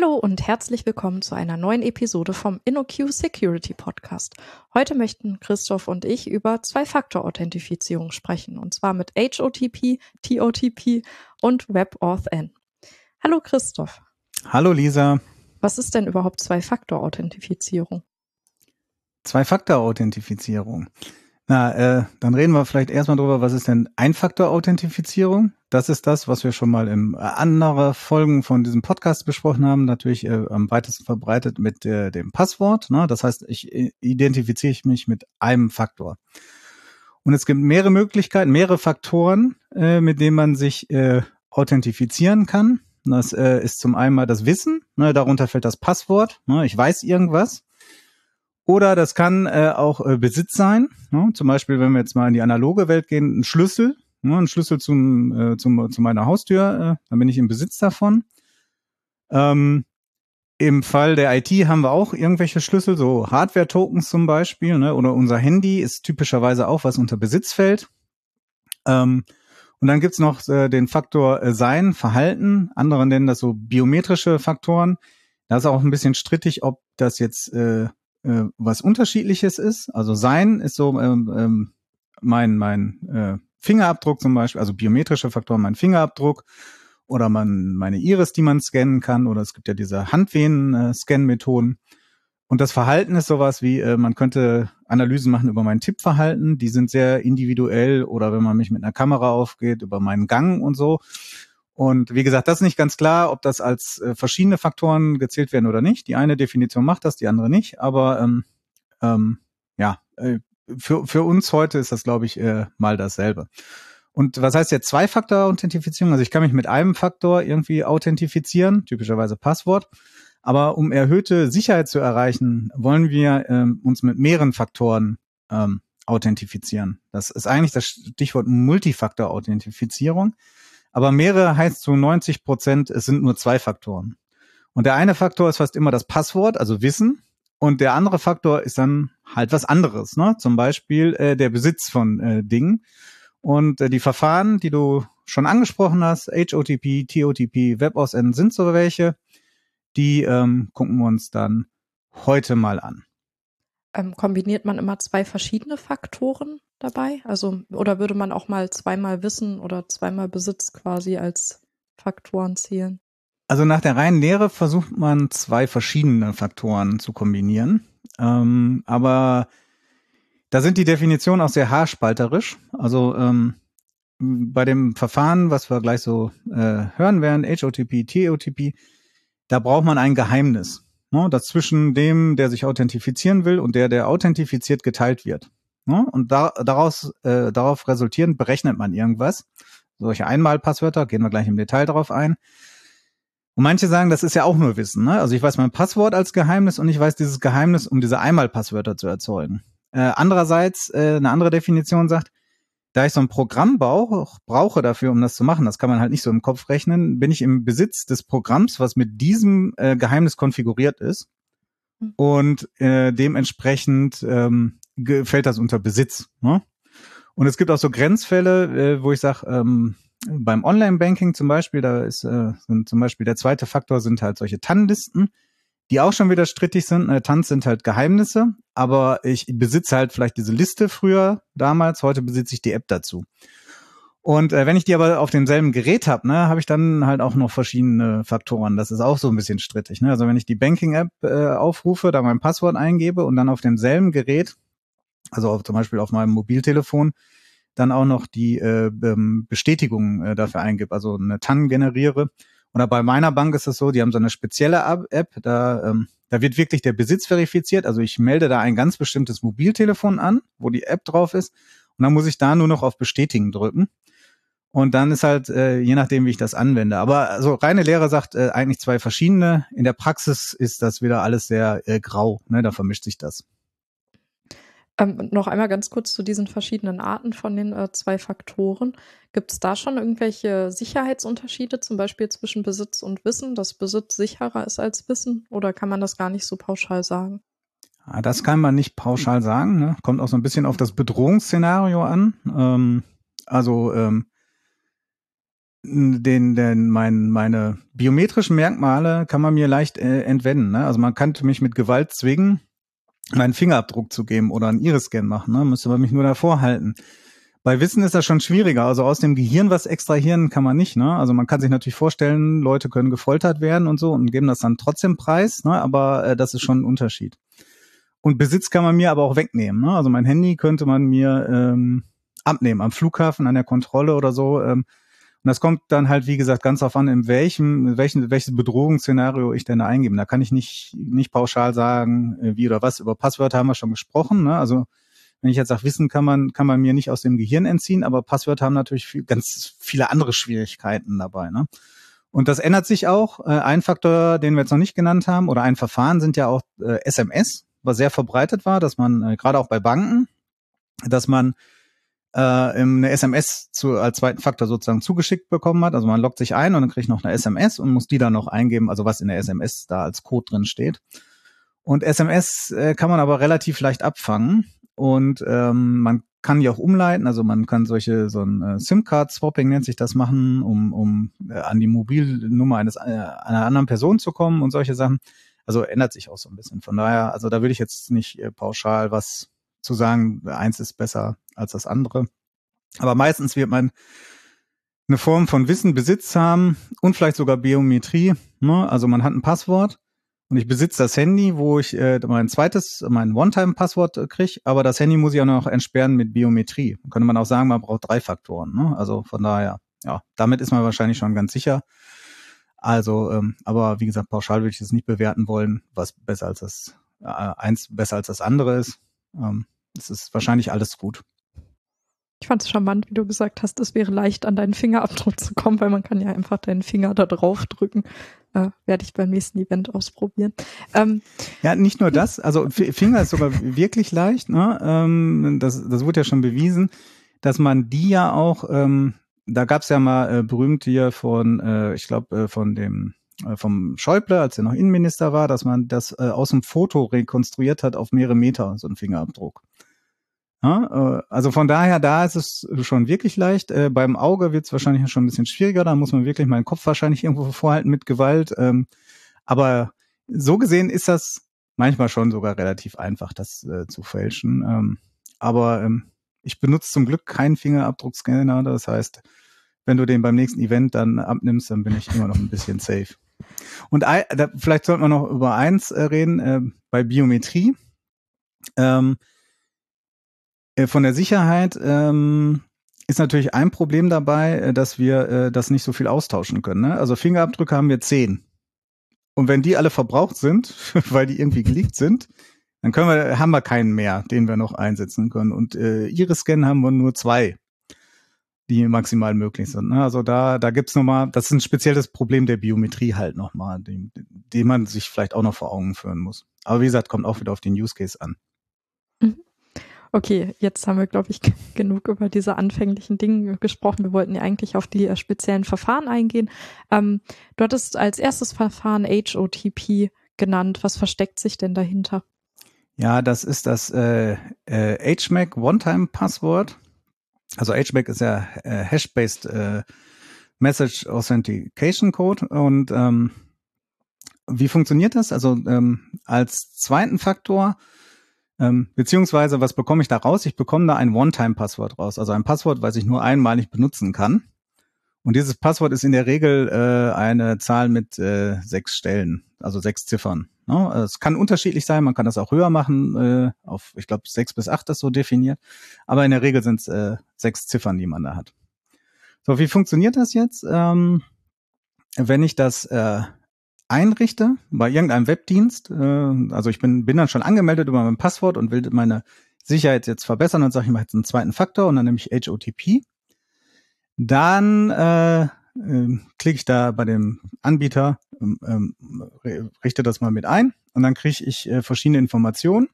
Hallo und herzlich willkommen zu einer neuen Episode vom InnoQ Security Podcast. Heute möchten Christoph und ich über Zwei-Faktor-Authentifizierung sprechen, und zwar mit HOTP, TOTP und WebAuthn. Hallo Christoph. Hallo Lisa. Was ist denn überhaupt Zwei-Faktor-Authentifizierung? Zwei-Faktor-Authentifizierung. Na, äh, dann reden wir vielleicht erstmal drüber, was ist denn Ein-Faktor-Authentifizierung? Das ist das, was wir schon mal in äh, anderen Folgen von diesem Podcast besprochen haben, natürlich äh, am weitesten verbreitet mit äh, dem Passwort. Ne? Das heißt, ich äh, identifiziere mich mit einem Faktor. Und es gibt mehrere Möglichkeiten, mehrere Faktoren, äh, mit denen man sich äh, authentifizieren kann. Das äh, ist zum einen mal das Wissen, ne? darunter fällt das Passwort. Ne? Ich weiß irgendwas. Oder das kann äh, auch äh, Besitz sein. Ne? Zum Beispiel, wenn wir jetzt mal in die analoge Welt gehen, ein Schlüssel, ne? ein Schlüssel zum, äh, zum, zu meiner Haustür, äh, dann bin ich im Besitz davon. Ähm, Im Fall der IT haben wir auch irgendwelche Schlüssel, so Hardware-Tokens zum Beispiel, ne? oder unser Handy ist typischerweise auch was unter Besitz fällt. Ähm, und dann gibt's noch äh, den Faktor äh, Sein, Verhalten. Andere nennen das so biometrische Faktoren. Da ist auch ein bisschen strittig, ob das jetzt äh, äh, was Unterschiedliches ist. Also sein ist so ähm, ähm, mein, mein äh, Fingerabdruck zum Beispiel, also biometrische Faktoren, mein Fingerabdruck oder man, meine Iris, die man scannen kann, oder es gibt ja diese Handvenen-Scan-Methoden. Und das Verhalten ist sowas wie, äh, man könnte Analysen machen über mein Tippverhalten, die sind sehr individuell oder wenn man mich mit einer Kamera aufgeht, über meinen Gang und so. Und wie gesagt, das ist nicht ganz klar, ob das als äh, verschiedene Faktoren gezählt werden oder nicht. Die eine Definition macht das, die andere nicht. Aber ähm, ähm, ja, äh, für, für uns heute ist das, glaube ich, äh, mal dasselbe. Und was heißt jetzt Zwei-Faktor-Authentifizierung? Also ich kann mich mit einem Faktor irgendwie authentifizieren, typischerweise Passwort. Aber um erhöhte Sicherheit zu erreichen, wollen wir ähm, uns mit mehreren Faktoren ähm, authentifizieren. Das ist eigentlich das Stichwort Multifaktor-Authentifizierung. Aber mehrere heißt zu 90 Prozent, es sind nur zwei Faktoren. Und der eine Faktor ist fast immer das Passwort, also Wissen. Und der andere Faktor ist dann halt was anderes, ne? Zum Beispiel äh, der Besitz von äh, Dingen. Und äh, die Verfahren, die du schon angesprochen hast, HOTP, TOTP, WebAuthn sind so welche. Die ähm, gucken wir uns dann heute mal an. Ähm, kombiniert man immer zwei verschiedene Faktoren dabei? Also, oder würde man auch mal zweimal Wissen oder zweimal Besitz quasi als Faktoren zählen? Also nach der reinen Lehre versucht man zwei verschiedene Faktoren zu kombinieren. Ähm, aber da sind die Definitionen auch sehr haarspalterisch. Also ähm, bei dem Verfahren, was wir gleich so äh, hören werden, HOTP, TOTP, da braucht man ein Geheimnis ne, das zwischen dem, der sich authentifizieren will und der, der authentifiziert, geteilt wird. Ne? Und da, daraus, äh, darauf resultierend berechnet man irgendwas. Solche Einmalpasswörter, gehen wir gleich im Detail darauf ein. Und manche sagen, das ist ja auch nur Wissen. Ne? Also ich weiß mein Passwort als Geheimnis und ich weiß dieses Geheimnis, um diese Einmalpasswörter zu erzeugen. Äh, andererseits, äh, eine andere Definition sagt, da ich so ein Programm brauche, brauche dafür, um das zu machen, das kann man halt nicht so im Kopf rechnen, bin ich im Besitz des Programms, was mit diesem äh, Geheimnis konfiguriert ist. Hm. Und äh, dementsprechend ähm, fällt das unter Besitz. Ne? Und es gibt auch so Grenzfälle, äh, wo ich sage, ähm, beim Online-Banking zum Beispiel, da ist äh, sind zum Beispiel der zweite Faktor sind halt solche TAN-Listen die auch schon wieder strittig sind. Äh, Tanz sind halt Geheimnisse, aber ich besitze halt vielleicht diese Liste früher, damals, heute besitze ich die App dazu. Und äh, wenn ich die aber auf demselben Gerät habe, ne, habe ich dann halt auch noch verschiedene Faktoren. Das ist auch so ein bisschen strittig. Ne? Also wenn ich die Banking-App äh, aufrufe, da mein Passwort eingebe und dann auf demselben Gerät, also auf, zum Beispiel auf meinem Mobiltelefon, dann auch noch die äh, ähm, Bestätigung äh, dafür eingebe, also eine TAN generiere, oder bei meiner Bank ist es so, die haben so eine spezielle App, da, ähm, da wird wirklich der Besitz verifiziert. Also ich melde da ein ganz bestimmtes Mobiltelefon an, wo die App drauf ist. Und dann muss ich da nur noch auf Bestätigen drücken. Und dann ist halt, äh, je nachdem, wie ich das anwende. Aber also reine Lehre sagt äh, eigentlich zwei verschiedene. In der Praxis ist das wieder alles sehr äh, grau. Ne? Da vermischt sich das. Ähm, noch einmal ganz kurz zu diesen verschiedenen Arten von den äh, zwei Faktoren. Gibt es da schon irgendwelche Sicherheitsunterschiede, zum Beispiel zwischen Besitz und Wissen, dass Besitz sicherer ist als Wissen? Oder kann man das gar nicht so pauschal sagen? Ja, das kann man nicht pauschal sagen. Ne? Kommt auch so ein bisschen auf das Bedrohungsszenario an. Ähm, also ähm, den, den mein, meine biometrischen Merkmale kann man mir leicht äh, entwenden. Ne? Also man könnte mich mit Gewalt zwingen, meinen Fingerabdruck zu geben oder einen Iris-Scan machen. Ne? Müsste man mich nur davor halten. Bei Wissen ist das schon schwieriger. Also aus dem Gehirn was extrahieren kann man nicht. Ne? Also man kann sich natürlich vorstellen, Leute können gefoltert werden und so und geben das dann trotzdem preis. Ne? Aber äh, das ist schon ein Unterschied. Und Besitz kann man mir aber auch wegnehmen. Ne? Also mein Handy könnte man mir ähm, abnehmen am Flughafen, an der Kontrolle oder so. Ähm, und das kommt dann halt, wie gesagt, ganz darauf an, in welchem, in welchem, welches Bedrohungsszenario ich denn da eingebe. Da kann ich nicht, nicht pauschal sagen, äh, wie oder was. Über Passwörter haben wir schon gesprochen. Ne? Also wenn ich jetzt sage, Wissen kann man, kann man mir nicht aus dem Gehirn entziehen, aber Passwörter haben natürlich viel, ganz viele andere Schwierigkeiten dabei. Ne? Und das ändert sich auch. Äh, ein Faktor, den wir jetzt noch nicht genannt haben, oder ein Verfahren sind ja auch äh, SMS, was sehr verbreitet war, dass man, äh, gerade auch bei Banken, dass man äh, eine SMS zu, als zweiten Faktor sozusagen zugeschickt bekommen hat. Also man loggt sich ein und dann kriegt noch eine SMS und muss die dann noch eingeben, also was in der SMS da als Code drin steht. Und SMS äh, kann man aber relativ leicht abfangen und ähm, man kann die auch umleiten, also man kann solche so ein äh, SIM-Card-Swapping nennt sich das machen, um, um äh, an die Mobilnummer eines äh, einer anderen Person zu kommen und solche Sachen. Also ändert sich auch so ein bisschen. Von daher, also da würde ich jetzt nicht äh, pauschal was zu sagen, eins ist besser als das andere. Aber meistens wird man eine Form von Wissen, Besitz haben und vielleicht sogar Biometrie. Ne? Also man hat ein Passwort und ich besitze das Handy, wo ich äh, mein zweites, mein One-Time-Passwort äh, kriege, aber das Handy muss ich auch noch entsperren mit Biometrie. Da könnte man auch sagen, man braucht drei Faktoren. Ne? Also von daher, ja, damit ist man wahrscheinlich schon ganz sicher. Also, ähm, aber wie gesagt, pauschal würde ich das nicht bewerten wollen, was besser als das äh, eins besser als das andere ist. Ähm, es ist wahrscheinlich alles gut. Ich fand es charmant, wie du gesagt hast, es wäre leicht an deinen Fingerabdruck zu kommen, weil man kann ja einfach deinen Finger da drauf drücken. Äh, Werde ich beim nächsten Event ausprobieren. Ähm, ja, nicht nur das, also Finger ist sogar wirklich leicht. Ne? Ähm, das, das wurde ja schon bewiesen, dass man die ja auch, ähm, da gab es ja mal äh, berühmt hier von, äh, ich glaube, äh, von dem vom Schäuble, als er noch Innenminister war, dass man das äh, aus dem Foto rekonstruiert hat auf mehrere Meter, so ein Fingerabdruck. Ja, äh, also von daher, da ist es schon wirklich leicht. Äh, beim Auge wird es wahrscheinlich schon ein bisschen schwieriger. Da muss man wirklich meinen Kopf wahrscheinlich irgendwo vorhalten mit Gewalt. Ähm, aber so gesehen ist das manchmal schon sogar relativ einfach, das äh, zu fälschen. Ähm, aber ähm, ich benutze zum Glück keinen Fingerabdruckscanner. Das heißt, wenn du den beim nächsten Event dann abnimmst, dann bin ich immer noch ein bisschen safe. Und da, vielleicht sollten wir noch über eins reden, äh, bei Biometrie. Ähm, äh, von der Sicherheit ähm, ist natürlich ein Problem dabei, äh, dass wir äh, das nicht so viel austauschen können. Ne? Also Fingerabdrücke haben wir zehn. Und wenn die alle verbraucht sind, weil die irgendwie geleakt sind, dann können wir, haben wir keinen mehr, den wir noch einsetzen können. Und äh, Iris-Scan haben wir nur zwei, die maximal möglich sind. Ne? Also da, da gibt's nochmal, das ist ein spezielles Problem der Biometrie halt nochmal, den, den man sich vielleicht auch noch vor Augen führen muss. Aber wie gesagt, kommt auch wieder auf den Use Case an. Okay, jetzt haben wir, glaube ich, genug über diese anfänglichen Dinge gesprochen. Wir wollten ja eigentlich auf die äh, speziellen Verfahren eingehen. Ähm, du hattest als erstes Verfahren HOTP genannt. Was versteckt sich denn dahinter? Ja, das ist das äh, äh, HMAC One-Time-Passwort. Also HMAC ist ja äh, Hash-based äh, Message Authentication Code und ähm, wie funktioniert das? Also ähm, als zweiten Faktor ähm, beziehungsweise, was bekomme ich da raus? Ich bekomme da ein One-Time-Passwort raus, also ein Passwort, was ich nur einmalig benutzen kann. Und dieses Passwort ist in der Regel äh, eine Zahl mit äh, sechs Stellen, also sechs Ziffern. Ne? Es kann unterschiedlich sein, man kann das auch höher machen, äh, auf, ich glaube, sechs bis acht ist so definiert. Aber in der Regel sind es äh, sechs Ziffern, die man da hat. So, wie funktioniert das jetzt? Ähm, wenn ich das äh, einrichte bei irgendeinem Webdienst, äh, also ich bin, bin dann schon angemeldet über mein Passwort und will meine Sicherheit jetzt verbessern und sage ich mache jetzt einen zweiten Faktor und dann nehme ich HOTP. Dann äh, äh, klicke ich da bei dem Anbieter, ähm, ähm, richte das mal mit ein und dann kriege ich äh, verschiedene Informationen.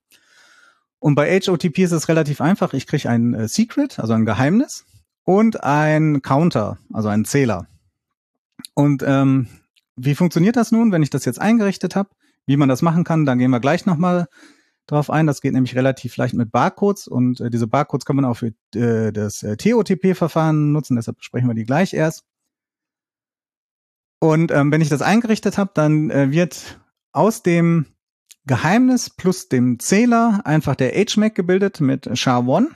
Und bei HOTP ist es relativ einfach. Ich kriege ein äh, Secret, also ein Geheimnis und ein Counter, also einen Zähler. Und ähm, wie funktioniert das nun, wenn ich das jetzt eingerichtet habe? Wie man das machen kann, da gehen wir gleich nochmal drauf ein. Das geht nämlich relativ leicht mit Barcodes und äh, diese Barcodes kann man auch für äh, das äh, TOTP-Verfahren nutzen, deshalb besprechen wir die gleich erst. Und ähm, wenn ich das eingerichtet habe, dann äh, wird aus dem Geheimnis plus dem Zähler einfach der HMAC gebildet mit SHA-1.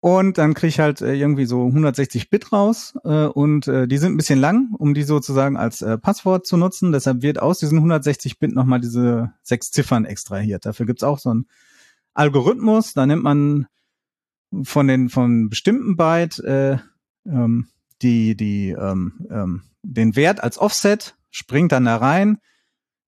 Und dann kriege ich halt äh, irgendwie so 160 Bit raus äh, und äh, die sind ein bisschen lang, um die sozusagen als äh, Passwort zu nutzen. Deshalb wird aus diesen 160 Bit nochmal diese sechs Ziffern extrahiert. Dafür gibt's auch so einen Algorithmus. Da nimmt man von den von bestimmten Byte äh, ähm, die die ähm, ähm, den Wert als Offset, springt dann da rein,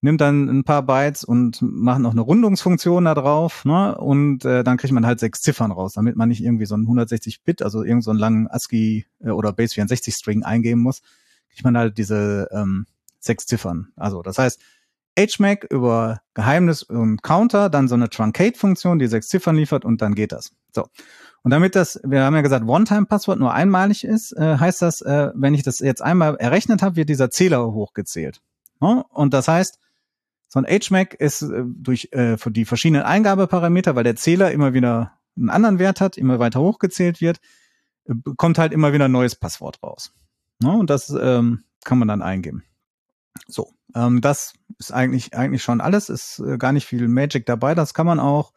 nimmt dann ein paar Bytes und macht noch eine Rundungsfunktion da drauf, ne? Und äh, dann kriegt man halt sechs Ziffern raus, damit man nicht irgendwie so ein 160-Bit, also irgend so einen langen ASCII äh, oder Base 64 String eingeben muss, kriegt man halt diese ähm, sechs Ziffern. Also das heißt, HMAC über Geheimnis und Counter, dann so eine Truncate-Funktion, die sechs Ziffern liefert und dann geht das. So. Und damit das, wir haben ja gesagt, One-Time-Passwort nur einmalig ist, äh, heißt das, äh, wenn ich das jetzt einmal errechnet habe, wird dieser Zähler hochgezählt. Ja? Und das heißt, so ein HMAC ist äh, durch äh, die verschiedenen Eingabeparameter, weil der Zähler immer wieder einen anderen Wert hat, immer weiter hochgezählt wird, äh, kommt halt immer wieder ein neues Passwort raus. Ja? Und das ähm, kann man dann eingeben. So, ähm, das ist eigentlich eigentlich schon alles. Ist äh, gar nicht viel Magic dabei. Das kann man auch,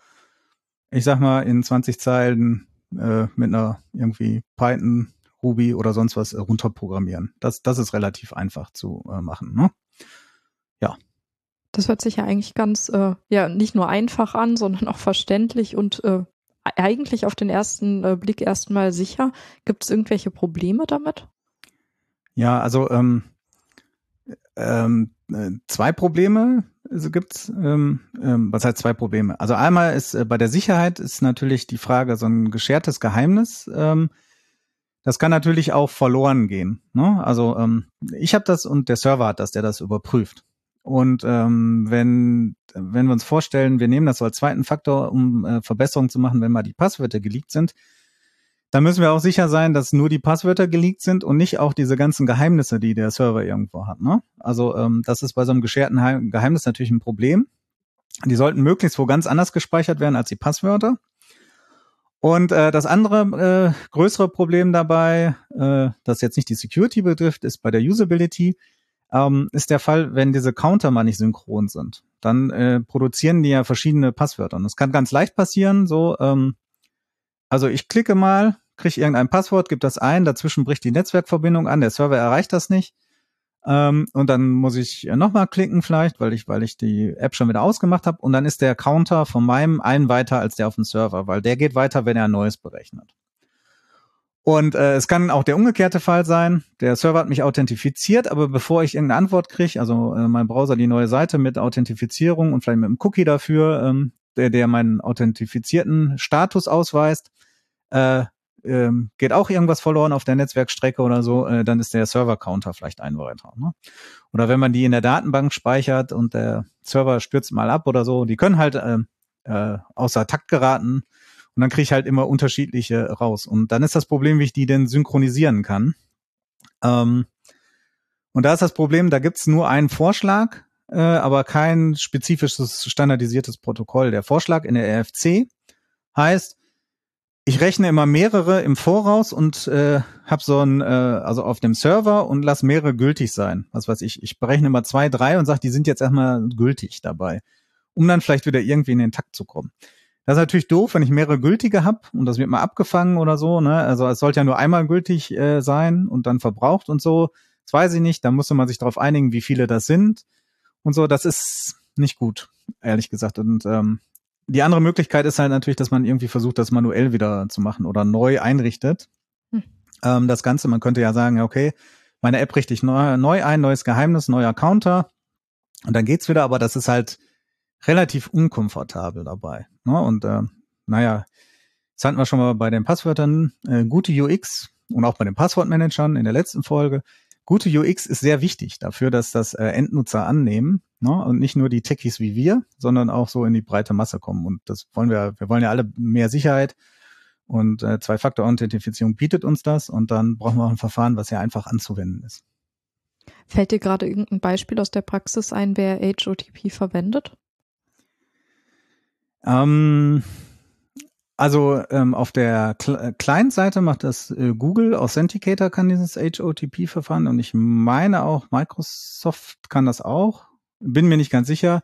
ich sag mal, in 20 Zeilen äh, mit einer irgendwie Python, Ruby oder sonst was äh, runterprogrammieren. Das, das ist relativ einfach zu äh, machen. Ne? Ja. Das hört sich ja eigentlich ganz, äh, ja, nicht nur einfach an, sondern auch verständlich und äh, eigentlich auf den ersten äh, Blick erstmal sicher. Gibt es irgendwelche Probleme damit? Ja, also ähm, ähm, äh, zwei Probleme gibt's. Ähm, ähm, was heißt zwei Probleme? Also einmal ist äh, bei der Sicherheit ist natürlich die Frage so ein geschertes Geheimnis. Ähm, das kann natürlich auch verloren gehen. Ne? Also ähm, ich habe das und der Server hat das, der das überprüft. Und ähm, wenn wenn wir uns vorstellen, wir nehmen das so als zweiten Faktor, um äh, Verbesserungen zu machen, wenn mal die Passwörter geleakt sind, da müssen wir auch sicher sein, dass nur die Passwörter geleakt sind und nicht auch diese ganzen Geheimnisse, die der Server irgendwo hat. Ne? Also ähm, das ist bei so einem gescherten Geheimnis natürlich ein Problem. Die sollten möglichst wo ganz anders gespeichert werden als die Passwörter. Und äh, das andere äh, größere Problem dabei, äh, das jetzt nicht die Security betrifft, ist bei der Usability, ähm, ist der Fall, wenn diese Counter mal nicht synchron sind. Dann äh, produzieren die ja verschiedene Passwörter. Und das kann ganz leicht passieren, so, ähm, also ich klicke mal, kriege irgendein Passwort, gebe das ein, dazwischen bricht die Netzwerkverbindung an, der Server erreicht das nicht. Ähm, und dann muss ich nochmal klicken vielleicht, weil ich, weil ich die App schon wieder ausgemacht habe. Und dann ist der Counter von meinem einen weiter als der auf dem Server, weil der geht weiter, wenn er ein neues berechnet. Und äh, es kann auch der umgekehrte Fall sein. Der Server hat mich authentifiziert, aber bevor ich irgendeine Antwort kriege, also äh, mein Browser die neue Seite mit Authentifizierung und vielleicht mit einem Cookie dafür, ähm, der, der meinen authentifizierten Status ausweist, äh, ähm, geht auch irgendwas verloren auf der Netzwerkstrecke oder so, äh, dann ist der Server-Counter vielleicht ein weiter. Ne? Oder wenn man die in der Datenbank speichert und der Server stürzt mal ab oder so, die können halt äh, äh, außer Takt geraten und dann kriege ich halt immer unterschiedliche raus. Und dann ist das Problem, wie ich die denn synchronisieren kann. Ähm, und da ist das Problem, da gibt's nur einen Vorschlag, äh, aber kein spezifisches standardisiertes Protokoll. Der Vorschlag in der RFC heißt, ich rechne immer mehrere im Voraus und äh, habe so ein, äh, also auf dem Server und lass mehrere gültig sein. Was weiß ich, ich berechne immer zwei, drei und sage, die sind jetzt erstmal gültig dabei, um dann vielleicht wieder irgendwie in den Takt zu kommen. Das ist natürlich doof, wenn ich mehrere gültige habe und das wird mal abgefangen oder so. Ne? Also es sollte ja nur einmal gültig äh, sein und dann verbraucht und so. Das weiß ich nicht. Da musste man sich darauf einigen, wie viele das sind und so. Das ist nicht gut, ehrlich gesagt. Und ähm, die andere Möglichkeit ist halt natürlich, dass man irgendwie versucht, das manuell wieder zu machen oder neu einrichtet. Hm. Ähm, das Ganze, man könnte ja sagen, okay, meine App richte ich neu, neu ein, neues Geheimnis, neuer Counter und dann geht's wieder, aber das ist halt relativ unkomfortabel dabei. Ne? Und äh, naja, das hatten wir schon mal bei den Passwörtern, äh, gute UX und auch bei den Passwortmanagern in der letzten Folge. Gute UX ist sehr wichtig dafür, dass das äh, Endnutzer annehmen ne? und nicht nur die Techies wie wir, sondern auch so in die breite Masse kommen. Und das wollen wir, wir wollen ja alle mehr Sicherheit und äh, Zwei-Faktor-Authentifizierung bietet uns das und dann brauchen wir auch ein Verfahren, was ja einfach anzuwenden ist. Fällt dir gerade irgendein Beispiel aus der Praxis ein, wer HOTP verwendet? Ähm, Also ähm, auf der Cl Client-Seite macht das äh, Google Authenticator kann dieses HOTP-Verfahren und ich meine auch Microsoft kann das auch. Bin mir nicht ganz sicher.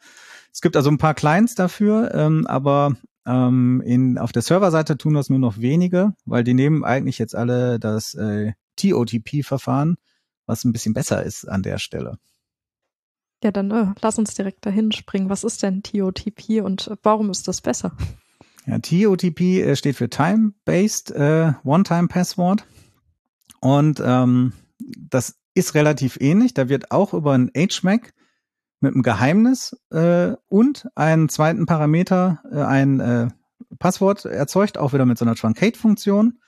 Es gibt also ein paar Clients dafür, ähm, aber ähm, in, auf der Serverseite tun das nur noch wenige, weil die nehmen eigentlich jetzt alle das äh, TOTP-Verfahren, was ein bisschen besser ist an der Stelle. Ja, dann äh, lass uns direkt dahin springen. Was ist denn TOTP und warum ist das besser? Ja, TOTP äh, steht für Time-Based äh, One-Time-Password. Und ähm, das ist relativ ähnlich. Da wird auch über ein HMAC mit einem Geheimnis äh, und einen zweiten Parameter, äh, ein äh, Passwort erzeugt, auch wieder mit so einer Truncate-Funktion.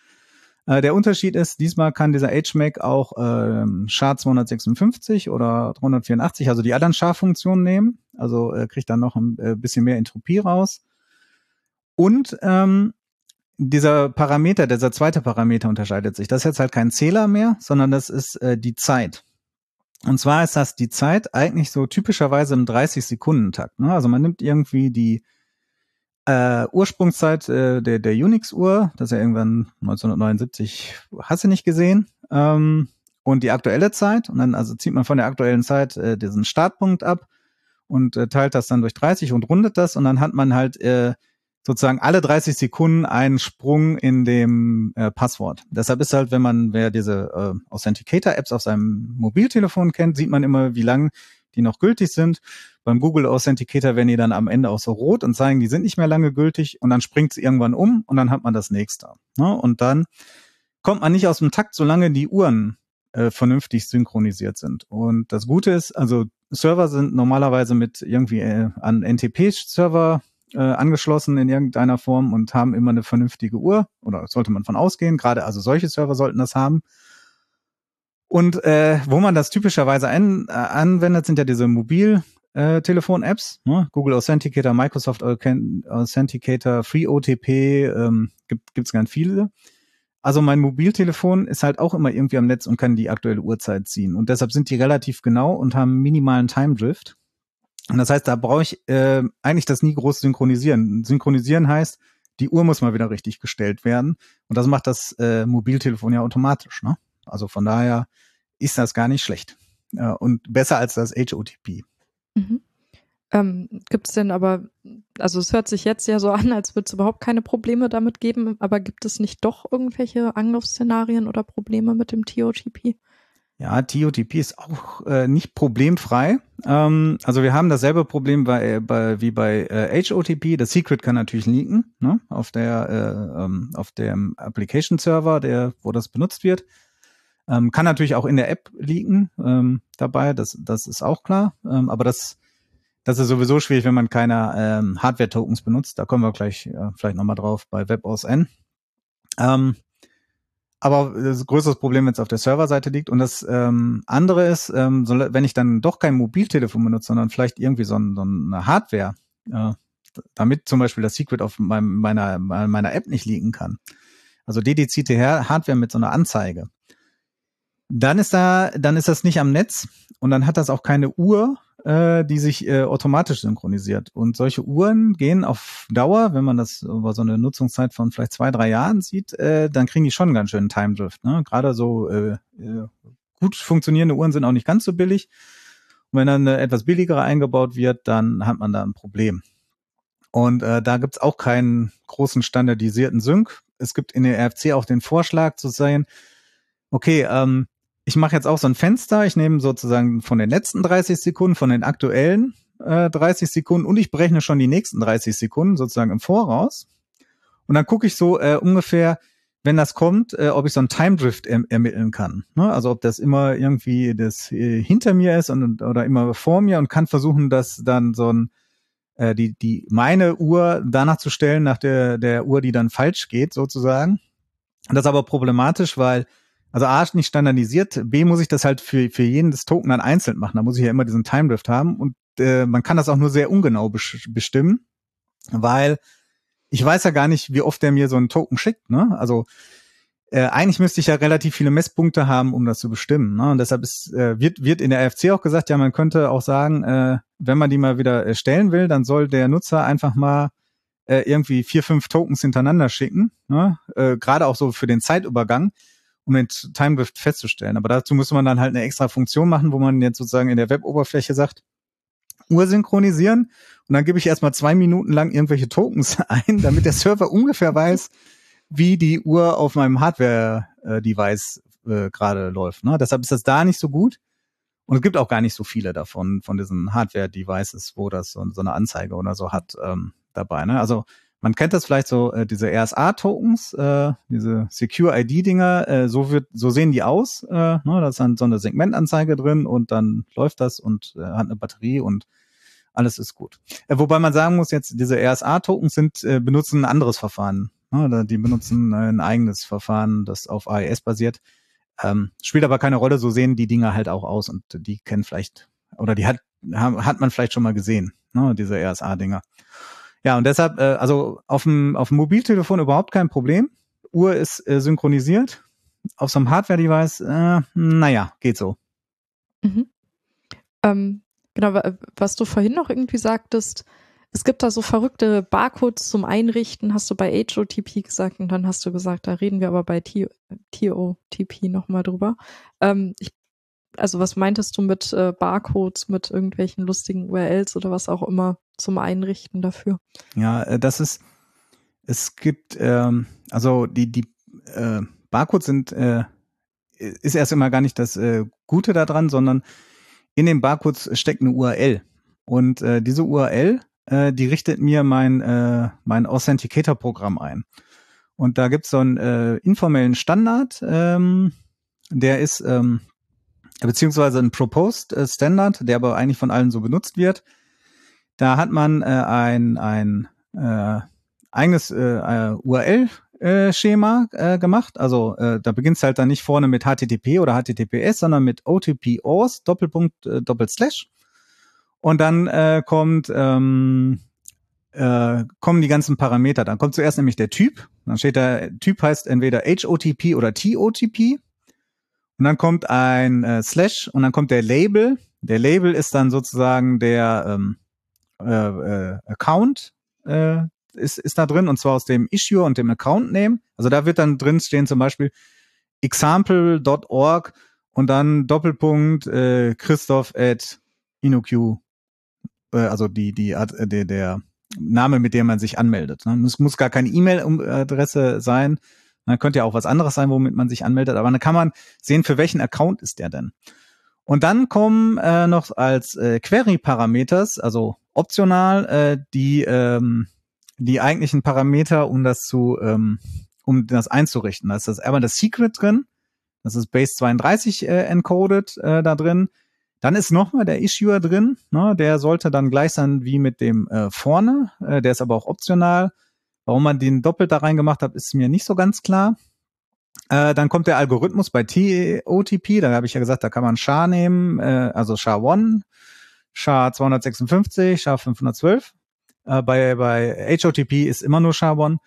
Äh, der Unterschied ist, diesmal kann dieser HMAC auch äh, SHA-256 oder 384, also die anderen SHA-Funktionen nehmen. Also äh, kriegt dann noch ein äh, bisschen mehr Entropie raus. Und ähm, dieser Parameter, dieser zweite Parameter unterscheidet sich. Das ist jetzt halt kein Zähler mehr, sondern das ist äh, die Zeit. Und zwar ist das die Zeit eigentlich so typischerweise im 30-Sekunden-Takt. Ne? Also man nimmt irgendwie die äh, Ursprungszeit äh, der, der Unix-Uhr, das ist ja irgendwann 1979, hast du nicht gesehen, ähm, und die aktuelle Zeit. Und dann also zieht man von der aktuellen Zeit äh, diesen Startpunkt ab und äh, teilt das dann durch 30 und rundet das und dann hat man halt äh, sozusagen alle 30 Sekunden einen Sprung in dem äh, Passwort. Deshalb ist halt, wenn man, wer diese äh, Authenticator-Apps auf seinem Mobiltelefon kennt, sieht man immer, wie lang die noch gültig sind. Beim Google Authenticator werden die dann am Ende auch so rot und zeigen, die sind nicht mehr lange gültig und dann springt es irgendwann um und dann hat man das nächste. Ne? Und dann kommt man nicht aus dem Takt, solange die Uhren äh, vernünftig synchronisiert sind. Und das Gute ist, also Server sind normalerweise mit irgendwie äh, an NTP-Server äh, angeschlossen in irgendeiner Form und haben immer eine vernünftige Uhr oder sollte man von ausgehen. Gerade also solche Server sollten das haben. Und äh, wo man das typischerweise ein, äh, anwendet, sind ja diese Mobiltelefon-Apps. Äh, ne? Google Authenticator, Microsoft Authenticator, Free OTP, ähm, gibt es ganz viele. Also mein Mobiltelefon ist halt auch immer irgendwie am Netz und kann die aktuelle Uhrzeit ziehen. Und deshalb sind die relativ genau und haben minimalen Time Drift. Und das heißt, da brauche ich äh, eigentlich das nie groß synchronisieren. Synchronisieren heißt, die Uhr muss mal wieder richtig gestellt werden. Und das macht das äh, Mobiltelefon ja automatisch. Ne? Also von daher ist das gar nicht schlecht. Äh, und besser als das HOTP. Mhm. Ähm, gibt es denn aber, also es hört sich jetzt ja so an, als würde es überhaupt keine Probleme damit geben, aber gibt es nicht doch irgendwelche Angriffsszenarien oder Probleme mit dem TOTP? Ja, TOTP ist auch äh, nicht problemfrei. Ähm, also wir haben dasselbe Problem bei, bei wie bei äh, HOTP. Das Secret kann natürlich leaken ne? auf der äh, ähm, auf dem Application Server, der wo das benutzt wird. Ähm, kann natürlich auch in der App liegen ähm, dabei. Das das ist auch klar. Ähm, aber das das ist sowieso schwierig, wenn man keine ähm, Hardware-Tokens benutzt. Da kommen wir gleich äh, vielleicht nochmal drauf bei WebOSN. Ähm, aber das größere Problem, wenn es auf der Serverseite liegt. Und das ähm, andere ist, ähm, so, wenn ich dann doch kein Mobiltelefon benutze, sondern vielleicht irgendwie so, ein, so eine Hardware, äh, damit zum Beispiel das Secret auf meinem, meiner, meiner App nicht liegen kann. Also dedizierte Hardware mit so einer Anzeige. Dann ist da, dann ist das nicht am Netz und dann hat das auch keine Uhr, äh, die sich äh, automatisch synchronisiert. Und solche Uhren gehen auf Dauer, wenn man das über so eine Nutzungszeit von vielleicht zwei, drei Jahren sieht, äh, dann kriegen die schon ganz schön Time Drift. Ne? Gerade so äh, äh, gut funktionierende Uhren sind auch nicht ganz so billig. Und wenn dann eine etwas billigere eingebaut wird, dann hat man da ein Problem. Und äh, da gibt's auch keinen großen standardisierten Sync. Es gibt in der RFC auch den Vorschlag zu sehen, okay, ähm, ich mache jetzt auch so ein Fenster. Ich nehme sozusagen von den letzten 30 Sekunden, von den aktuellen äh, 30 Sekunden und ich berechne schon die nächsten 30 Sekunden sozusagen im Voraus. Und dann gucke ich so äh, ungefähr, wenn das kommt, äh, ob ich so ein Time Drift erm ermitteln kann. Ne? Also ob das immer irgendwie das äh, hinter mir ist und, oder immer vor mir und kann versuchen, dass dann so ein äh, die die meine Uhr danach zu stellen nach der der Uhr, die dann falsch geht sozusagen. Das ist aber problematisch, weil also A nicht standardisiert, B muss ich das halt für, für jeden des Token dann einzeln machen. Da muss ich ja immer diesen Time Drift haben und äh, man kann das auch nur sehr ungenau bestimmen, weil ich weiß ja gar nicht, wie oft der mir so einen Token schickt. Ne? Also äh, eigentlich müsste ich ja relativ viele Messpunkte haben, um das zu bestimmen. Ne? Und deshalb ist, äh, wird, wird in der RFC auch gesagt, ja, man könnte auch sagen, äh, wenn man die mal wieder erstellen will, dann soll der Nutzer einfach mal äh, irgendwie vier, fünf Tokens hintereinander schicken, ne? äh, gerade auch so für den Zeitübergang, um den Timedrift festzustellen. Aber dazu müsste man dann halt eine extra Funktion machen, wo man jetzt sozusagen in der Web-Oberfläche sagt, Uhr synchronisieren und dann gebe ich erstmal zwei Minuten lang irgendwelche Tokens ein, damit der Server ungefähr weiß, wie die Uhr auf meinem Hardware-Device äh, gerade läuft. Ne? Deshalb ist das da nicht so gut. Und es gibt auch gar nicht so viele davon, von diesen Hardware-Devices, wo das so, so, eine Anzeige oder so hat ähm, dabei. Ne? Also man kennt das vielleicht so, äh, diese RSA-Tokens, äh, diese Secure-ID-Dinger, äh, so wird, so sehen die aus. Äh, ne? Da ist dann so eine Segmentanzeige drin und dann läuft das und äh, hat eine Batterie und alles ist gut. Äh, wobei man sagen muss, jetzt diese RSA-Tokens sind, äh, benutzen ein anderes Verfahren. Ne? Die benutzen äh, ein eigenes Verfahren, das auf AES basiert. Ähm, spielt aber keine Rolle, so sehen die Dinger halt auch aus und die kennen vielleicht, oder die hat, hat man vielleicht schon mal gesehen, ne, diese RSA-Dinger. Ja, und deshalb, äh, also auf dem, auf dem Mobiltelefon überhaupt kein Problem. Uhr ist äh, synchronisiert. Auf so einem Hardware-Device, äh, naja, geht so. Mhm. Ähm, genau, was du vorhin noch irgendwie sagtest, es gibt da so verrückte Barcodes zum Einrichten, hast du bei HOTP gesagt und dann hast du gesagt, da reden wir aber bei TOTP nochmal drüber. Ähm, ich, also was meintest du mit äh, Barcodes, mit irgendwelchen lustigen URLs oder was auch immer zum Einrichten dafür? Ja, äh, das ist, es gibt, ähm, also die, die äh, Barcodes sind, äh, ist erst immer gar nicht das äh, Gute daran, sondern in den Barcodes steckt eine URL. Und äh, diese URL äh, die richtet mir mein, äh, mein Authenticator-Programm ein. Und da gibt's so einen äh, informellen Standard, ähm, der ist ähm, beziehungsweise ein Proposed äh, Standard, der aber eigentlich von allen so benutzt wird. Da hat man äh, ein, ein äh, eigenes äh, äh URL-Schema äh, gemacht. Also äh, da beginnt's halt dann nicht vorne mit HTTP oder HTTPS, sondern mit OTP OS Doppelpunkt äh, Doppelslash. Und dann äh, kommt ähm, äh, kommen die ganzen Parameter. Dann kommt zuerst nämlich der Typ. Dann steht der Typ heißt entweder HOTP oder TOTP. Und dann kommt ein äh, Slash und dann kommt der Label. Der Label ist dann sozusagen der ähm, äh, äh, Account äh, ist, ist da drin und zwar aus dem Issue und dem Account Name. Also da wird dann drin stehen zum Beispiel example.org und dann Doppelpunkt äh, Christoph at InnoQ äh, also die, die, äh, der, der Name, mit dem man sich anmeldet. Ne? Es muss gar keine E-Mail-Adresse sein. Man könnte ja auch was anderes sein, womit man sich anmeldet, aber dann kann man sehen, für welchen Account ist der denn. Und dann kommen äh, noch als äh, Query-Parameters, also optional, äh, die, ähm, die eigentlichen Parameter, um das zu, ähm, um das einzurichten. Da ist das einmal das Secret drin, das ist Base 32 äh, encoded äh, da drin. Dann ist nochmal der Issuer drin, ne, der sollte dann gleich sein wie mit dem äh, vorne, äh, der ist aber auch optional. Warum man den doppelt da reingemacht hat, ist mir nicht so ganz klar. Äh, dann kommt der Algorithmus bei TOTP, da habe ich ja gesagt, da kann man SHA nehmen, äh, also SHA-1, SHA-256, SHA-512. Äh, bei, bei HOTP ist immer nur SHA-1.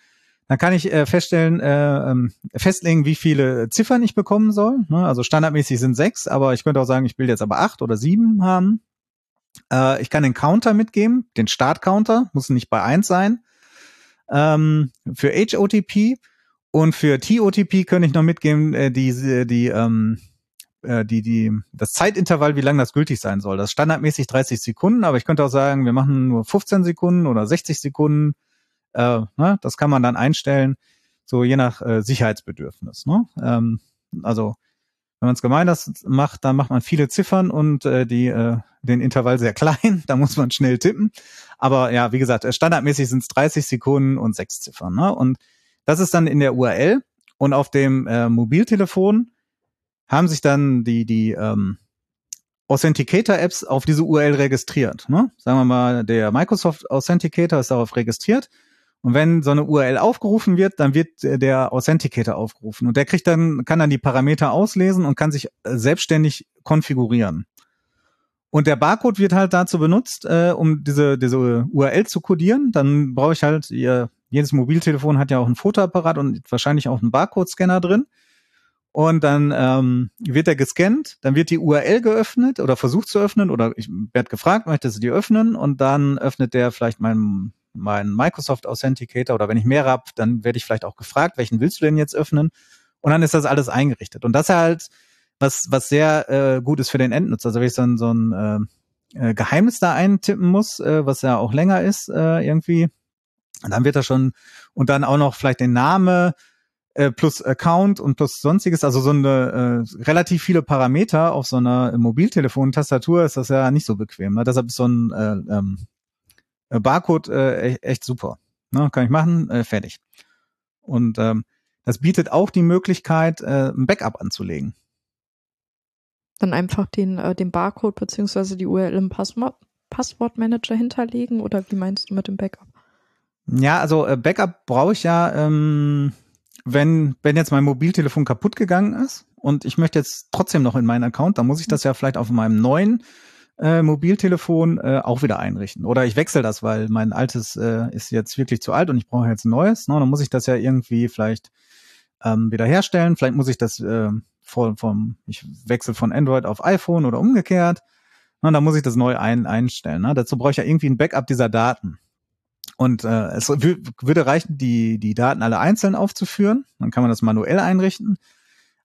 Dann kann ich äh, feststellen, äh, ähm, festlegen, wie viele Ziffern ich bekommen soll. Ne? Also standardmäßig sind sechs, aber ich könnte auch sagen, ich will jetzt aber acht oder sieben haben. Äh, ich kann den Counter mitgeben, den Startcounter, muss nicht bei eins sein. Ähm, für HOTP und für TOTP könnte ich noch mitgeben, äh, die, die, ähm, äh, die, die, das Zeitintervall, wie lange das gültig sein soll. Das ist standardmäßig 30 Sekunden, aber ich könnte auch sagen, wir machen nur 15 Sekunden oder 60 Sekunden äh, ne, das kann man dann einstellen, so je nach äh, Sicherheitsbedürfnis. Ne? Ähm, also wenn man es gemein macht, dann macht man viele Ziffern und äh, die äh, den Intervall sehr klein. Da muss man schnell tippen. Aber ja, wie gesagt, äh, standardmäßig sind es 30 Sekunden und sechs Ziffern. Ne? Und das ist dann in der URL und auf dem äh, Mobiltelefon haben sich dann die die ähm, Authenticator-Apps auf diese URL registriert. Ne? Sagen wir mal, der Microsoft Authenticator ist darauf registriert und wenn so eine URL aufgerufen wird, dann wird der Authenticator aufgerufen und der kriegt dann, kann dann die Parameter auslesen und kann sich äh, selbstständig konfigurieren. Und der Barcode wird halt dazu benutzt, äh, um diese, diese URL zu codieren. Dann brauche ich halt, ihr, jedes Mobiltelefon hat ja auch einen Fotoapparat und wahrscheinlich auch einen Barcode-Scanner drin. Und dann ähm, wird er gescannt, dann wird die URL geöffnet oder versucht zu öffnen oder ich werde gefragt, möchtest du die öffnen? Und dann öffnet der vielleicht mein meinen Microsoft Authenticator oder wenn ich mehr habe, dann werde ich vielleicht auch gefragt, welchen willst du denn jetzt öffnen? Und dann ist das alles eingerichtet. Und das ist halt was, was sehr äh, gut ist für den Endnutzer. Also wenn ich so ein, so ein äh, äh, Geheimnis da eintippen muss, äh, was ja auch länger ist äh, irgendwie, dann wird das schon und dann auch noch vielleicht den Name äh, plus Account und plus sonstiges, also so eine äh, relativ viele Parameter auf so einer Mobiltelefon-Tastatur ist das ja nicht so bequem. Ne? Deshalb ist so ein äh, ähm, Barcode äh, echt, echt super. Ne? Kann ich machen, äh, fertig. Und ähm, das bietet auch die Möglichkeit, äh, ein Backup anzulegen. Dann einfach den, äh, den Barcode beziehungsweise die URL im Passwort, Passwortmanager hinterlegen oder wie meinst du mit dem Backup? Ja, also äh, Backup brauche ich ja, ähm, wenn, wenn jetzt mein Mobiltelefon kaputt gegangen ist und ich möchte jetzt trotzdem noch in meinen Account, dann muss ich das ja vielleicht auf meinem neuen äh, Mobiltelefon äh, auch wieder einrichten. Oder ich wechsle das, weil mein altes äh, ist jetzt wirklich zu alt und ich brauche jetzt ein neues. Ne? Dann muss ich das ja irgendwie vielleicht ähm, wiederherstellen. Vielleicht muss ich das äh, vom, vom, ich wechsle von Android auf iPhone oder umgekehrt. Ne? Dann muss ich das neu ein, einstellen. Ne? Dazu brauche ich ja irgendwie ein Backup dieser Daten. Und äh, es würde reichen, die, die Daten alle einzeln aufzuführen. Dann kann man das manuell einrichten.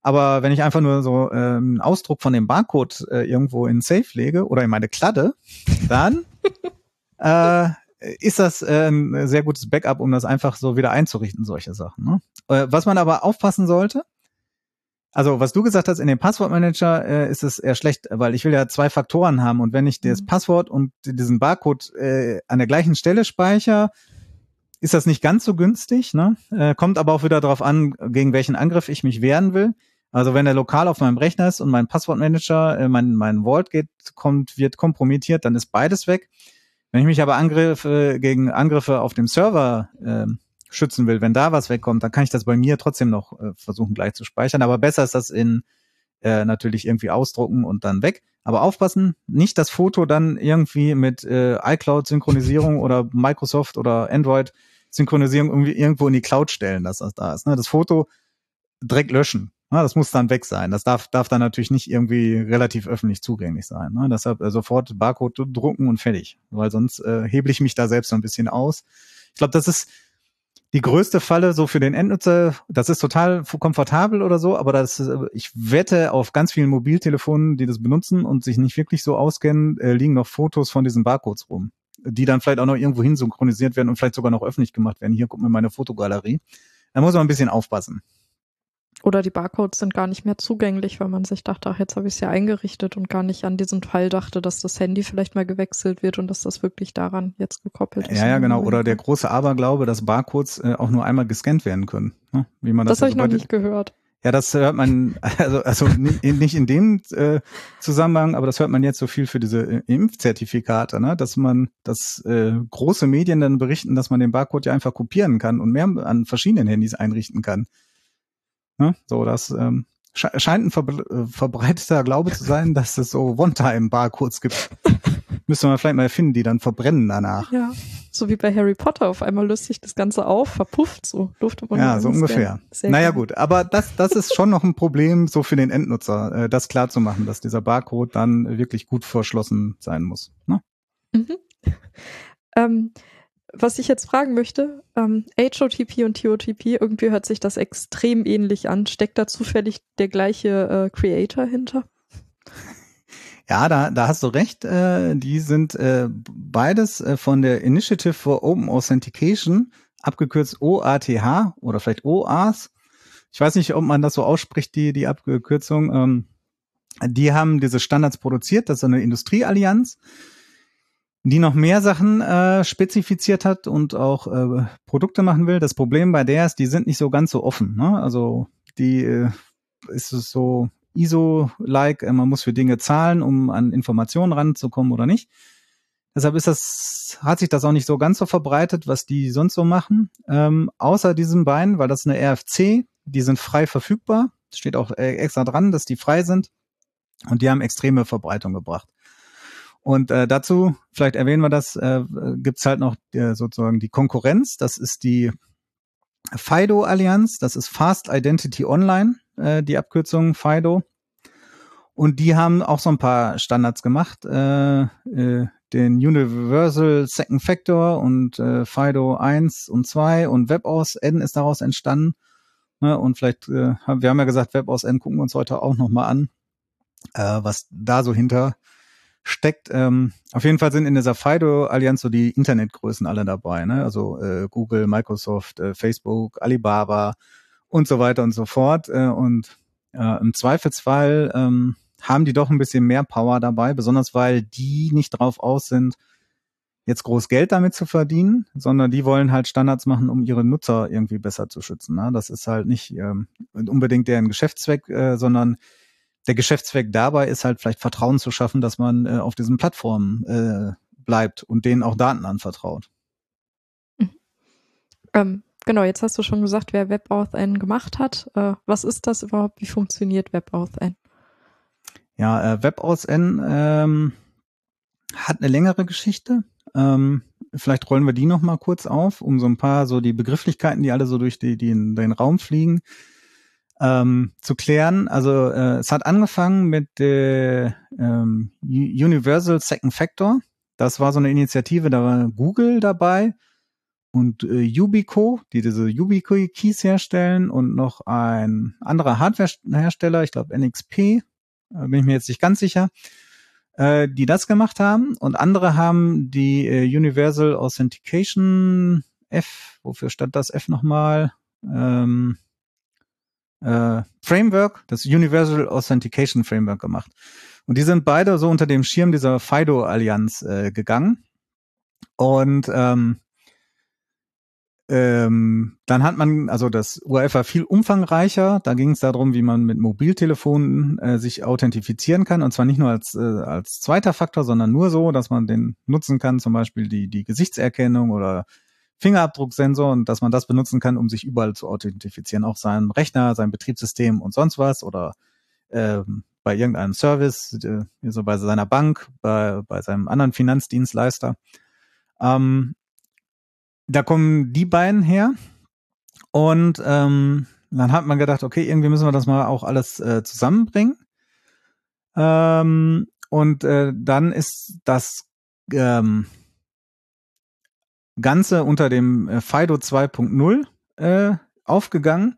Aber wenn ich einfach nur so äh, einen Ausdruck von dem Barcode äh, irgendwo in Safe lege oder in meine Kladde, dann äh, ist das äh, ein sehr gutes Backup, um das einfach so wieder einzurichten, solche Sachen. Ne? Äh, was man aber aufpassen sollte, also was du gesagt hast, in dem Passwortmanager äh, ist es eher schlecht, weil ich will ja zwei Faktoren haben und wenn ich das mhm. Passwort und diesen Barcode äh, an der gleichen Stelle speichere, ist das nicht ganz so günstig. Ne? Äh, kommt aber auch wieder darauf an, gegen welchen Angriff ich mich wehren will. Also wenn der lokal auf meinem Rechner ist und mein Passwortmanager, äh, mein, mein Vault geht, kommt, wird kompromittiert, dann ist beides weg. Wenn ich mich aber Angriffe gegen Angriffe auf dem Server äh, schützen will, wenn da was wegkommt, dann kann ich das bei mir trotzdem noch äh, versuchen gleich zu speichern. Aber besser ist das in äh, natürlich irgendwie ausdrucken und dann weg. Aber aufpassen, nicht das Foto dann irgendwie mit äh, iCloud-Synchronisierung oder Microsoft oder Android-Synchronisierung irgendwie irgendwo in die Cloud stellen, dass das da ist. Ne? Das Foto direkt löschen. Ne? Das muss dann weg sein. Das darf, darf dann natürlich nicht irgendwie relativ öffentlich zugänglich sein. Ne? Deshalb äh, sofort Barcode drucken und fertig. Weil sonst äh, hebe ich mich da selbst so ein bisschen aus. Ich glaube, das ist die größte Falle so für den Endnutzer, das ist total komfortabel oder so, aber das, ich wette auf ganz vielen Mobiltelefonen, die das benutzen und sich nicht wirklich so auskennen, äh, liegen noch Fotos von diesen Barcodes rum, die dann vielleicht auch noch irgendwo hin synchronisiert werden und vielleicht sogar noch öffentlich gemacht werden. Hier guck mir meine Fotogalerie. Da muss man ein bisschen aufpassen. Oder die Barcodes sind gar nicht mehr zugänglich, weil man sich dachte, ach, jetzt habe ich es ja eingerichtet und gar nicht an diesen Fall dachte, dass das Handy vielleicht mal gewechselt wird und dass das wirklich daran jetzt gekoppelt ist. Ja, ja, genau. Oder der große Aberglaube, dass Barcodes äh, auch nur einmal gescannt werden können. Ne? Wie man das das habe ich noch nicht gehört. Ja, das hört man, also, also nicht in dem äh, Zusammenhang, aber das hört man jetzt so viel für diese äh, Impfzertifikate, ne? dass man, dass äh, große Medien dann berichten, dass man den Barcode ja einfach kopieren kann und mehr an verschiedenen Handys einrichten kann. Ne? So, das ähm, scheint ein ver äh, verbreiteter Glaube zu sein, dass es so One-Time-Barcodes gibt. Müssen wir vielleicht mal finden, die dann verbrennen danach. Ja, so wie bei Harry Potter. Auf einmal löst sich das Ganze auf, verpufft so. Durfte man ja, so ungefähr. Naja gut, aber das, das ist schon noch ein Problem so für den Endnutzer, äh, das klar zu machen, dass dieser Barcode dann wirklich gut verschlossen sein muss. Ne? Mhm. Ähm, was ich jetzt fragen möchte, ähm, HOTP und TOTP, irgendwie hört sich das extrem ähnlich an. Steckt da zufällig der gleiche äh, Creator hinter? Ja, da, da hast du recht. Äh, die sind äh, beides äh, von der Initiative for Open Authentication, abgekürzt OATH oder vielleicht OAS. Ich weiß nicht, ob man das so ausspricht, die, die Abkürzung. Ähm, die haben diese Standards produziert. Das ist eine Industrieallianz die noch mehr Sachen äh, spezifiziert hat und auch äh, Produkte machen will. Das Problem bei der ist, die sind nicht so ganz so offen. Ne? Also die äh, ist es so ISO-like, äh, man muss für Dinge zahlen, um an Informationen ranzukommen oder nicht. Deshalb ist das, hat sich das auch nicht so ganz so verbreitet, was die sonst so machen. Ähm, außer diesen beiden, weil das ist eine RFC, die sind frei verfügbar. Steht auch äh, extra dran, dass die frei sind. Und die haben extreme Verbreitung gebracht. Und äh, dazu, vielleicht erwähnen wir das, äh, gibt halt noch äh, sozusagen die Konkurrenz. Das ist die FIDO-Allianz, das ist Fast Identity Online, äh, die Abkürzung FIDO. Und die haben auch so ein paar Standards gemacht, äh, äh, den Universal Second Factor und äh, FIDO 1 und 2 und WebOS-N ist daraus entstanden. Ne? Und vielleicht, äh, wir haben ja gesagt, WebOS-N gucken wir uns heute auch nochmal an, äh, was da so hinter steckt. Ähm, auf jeden Fall sind in dieser FIDO-Allianz so die Internetgrößen alle dabei. Ne? Also äh, Google, Microsoft, äh, Facebook, Alibaba und so weiter und so fort. Äh, und äh, im Zweifelsfall ähm, haben die doch ein bisschen mehr Power dabei, besonders weil die nicht drauf aus sind, jetzt groß Geld damit zu verdienen, sondern die wollen halt Standards machen, um ihre Nutzer irgendwie besser zu schützen. Ne? Das ist halt nicht ähm, unbedingt deren Geschäftszweck, äh, sondern der Geschäftszweck dabei ist halt vielleicht Vertrauen zu schaffen, dass man äh, auf diesen Plattformen äh, bleibt und denen auch Daten anvertraut. Mhm. Ähm, genau, jetzt hast du schon gesagt, wer WebAuthn gemacht hat. Äh, was ist das überhaupt? Wie funktioniert WebAuthn? Ja, äh, WebAuthn ähm, hat eine längere Geschichte. Ähm, vielleicht rollen wir die noch mal kurz auf, um so ein paar so die Begrifflichkeiten, die alle so durch die, die in den Raum fliegen, ähm, zu klären. Also äh, es hat angefangen mit der ähm, Universal Second Factor. Das war so eine Initiative, da war Google dabei und äh, Ubico, die diese Ubico-Keys herstellen und noch ein anderer Hardware-Hersteller, ich glaube NXP, äh, bin ich mir jetzt nicht ganz sicher, äh, die das gemacht haben. Und andere haben die äh, Universal Authentication F, wofür stand das F nochmal? Ähm, äh, Framework, das Universal Authentication Framework gemacht. Und die sind beide so unter dem Schirm dieser FIDO-Allianz äh, gegangen. Und ähm, ähm, dann hat man, also das URF war viel umfangreicher. Da ging es darum, wie man mit Mobiltelefonen äh, sich authentifizieren kann. Und zwar nicht nur als, äh, als zweiter Faktor, sondern nur so, dass man den nutzen kann, zum Beispiel die, die Gesichtserkennung oder Fingerabdrucksensor und dass man das benutzen kann, um sich überall zu authentifizieren. Auch sein Rechner, sein Betriebssystem und sonst was oder ähm, bei irgendeinem Service, äh, so bei seiner Bank, bei, bei seinem anderen Finanzdienstleister. Ähm, da kommen die beiden her und ähm, dann hat man gedacht, okay, irgendwie müssen wir das mal auch alles äh, zusammenbringen. Ähm, und äh, dann ist das ähm, Ganze unter dem äh, FIDO 2.0 äh, aufgegangen.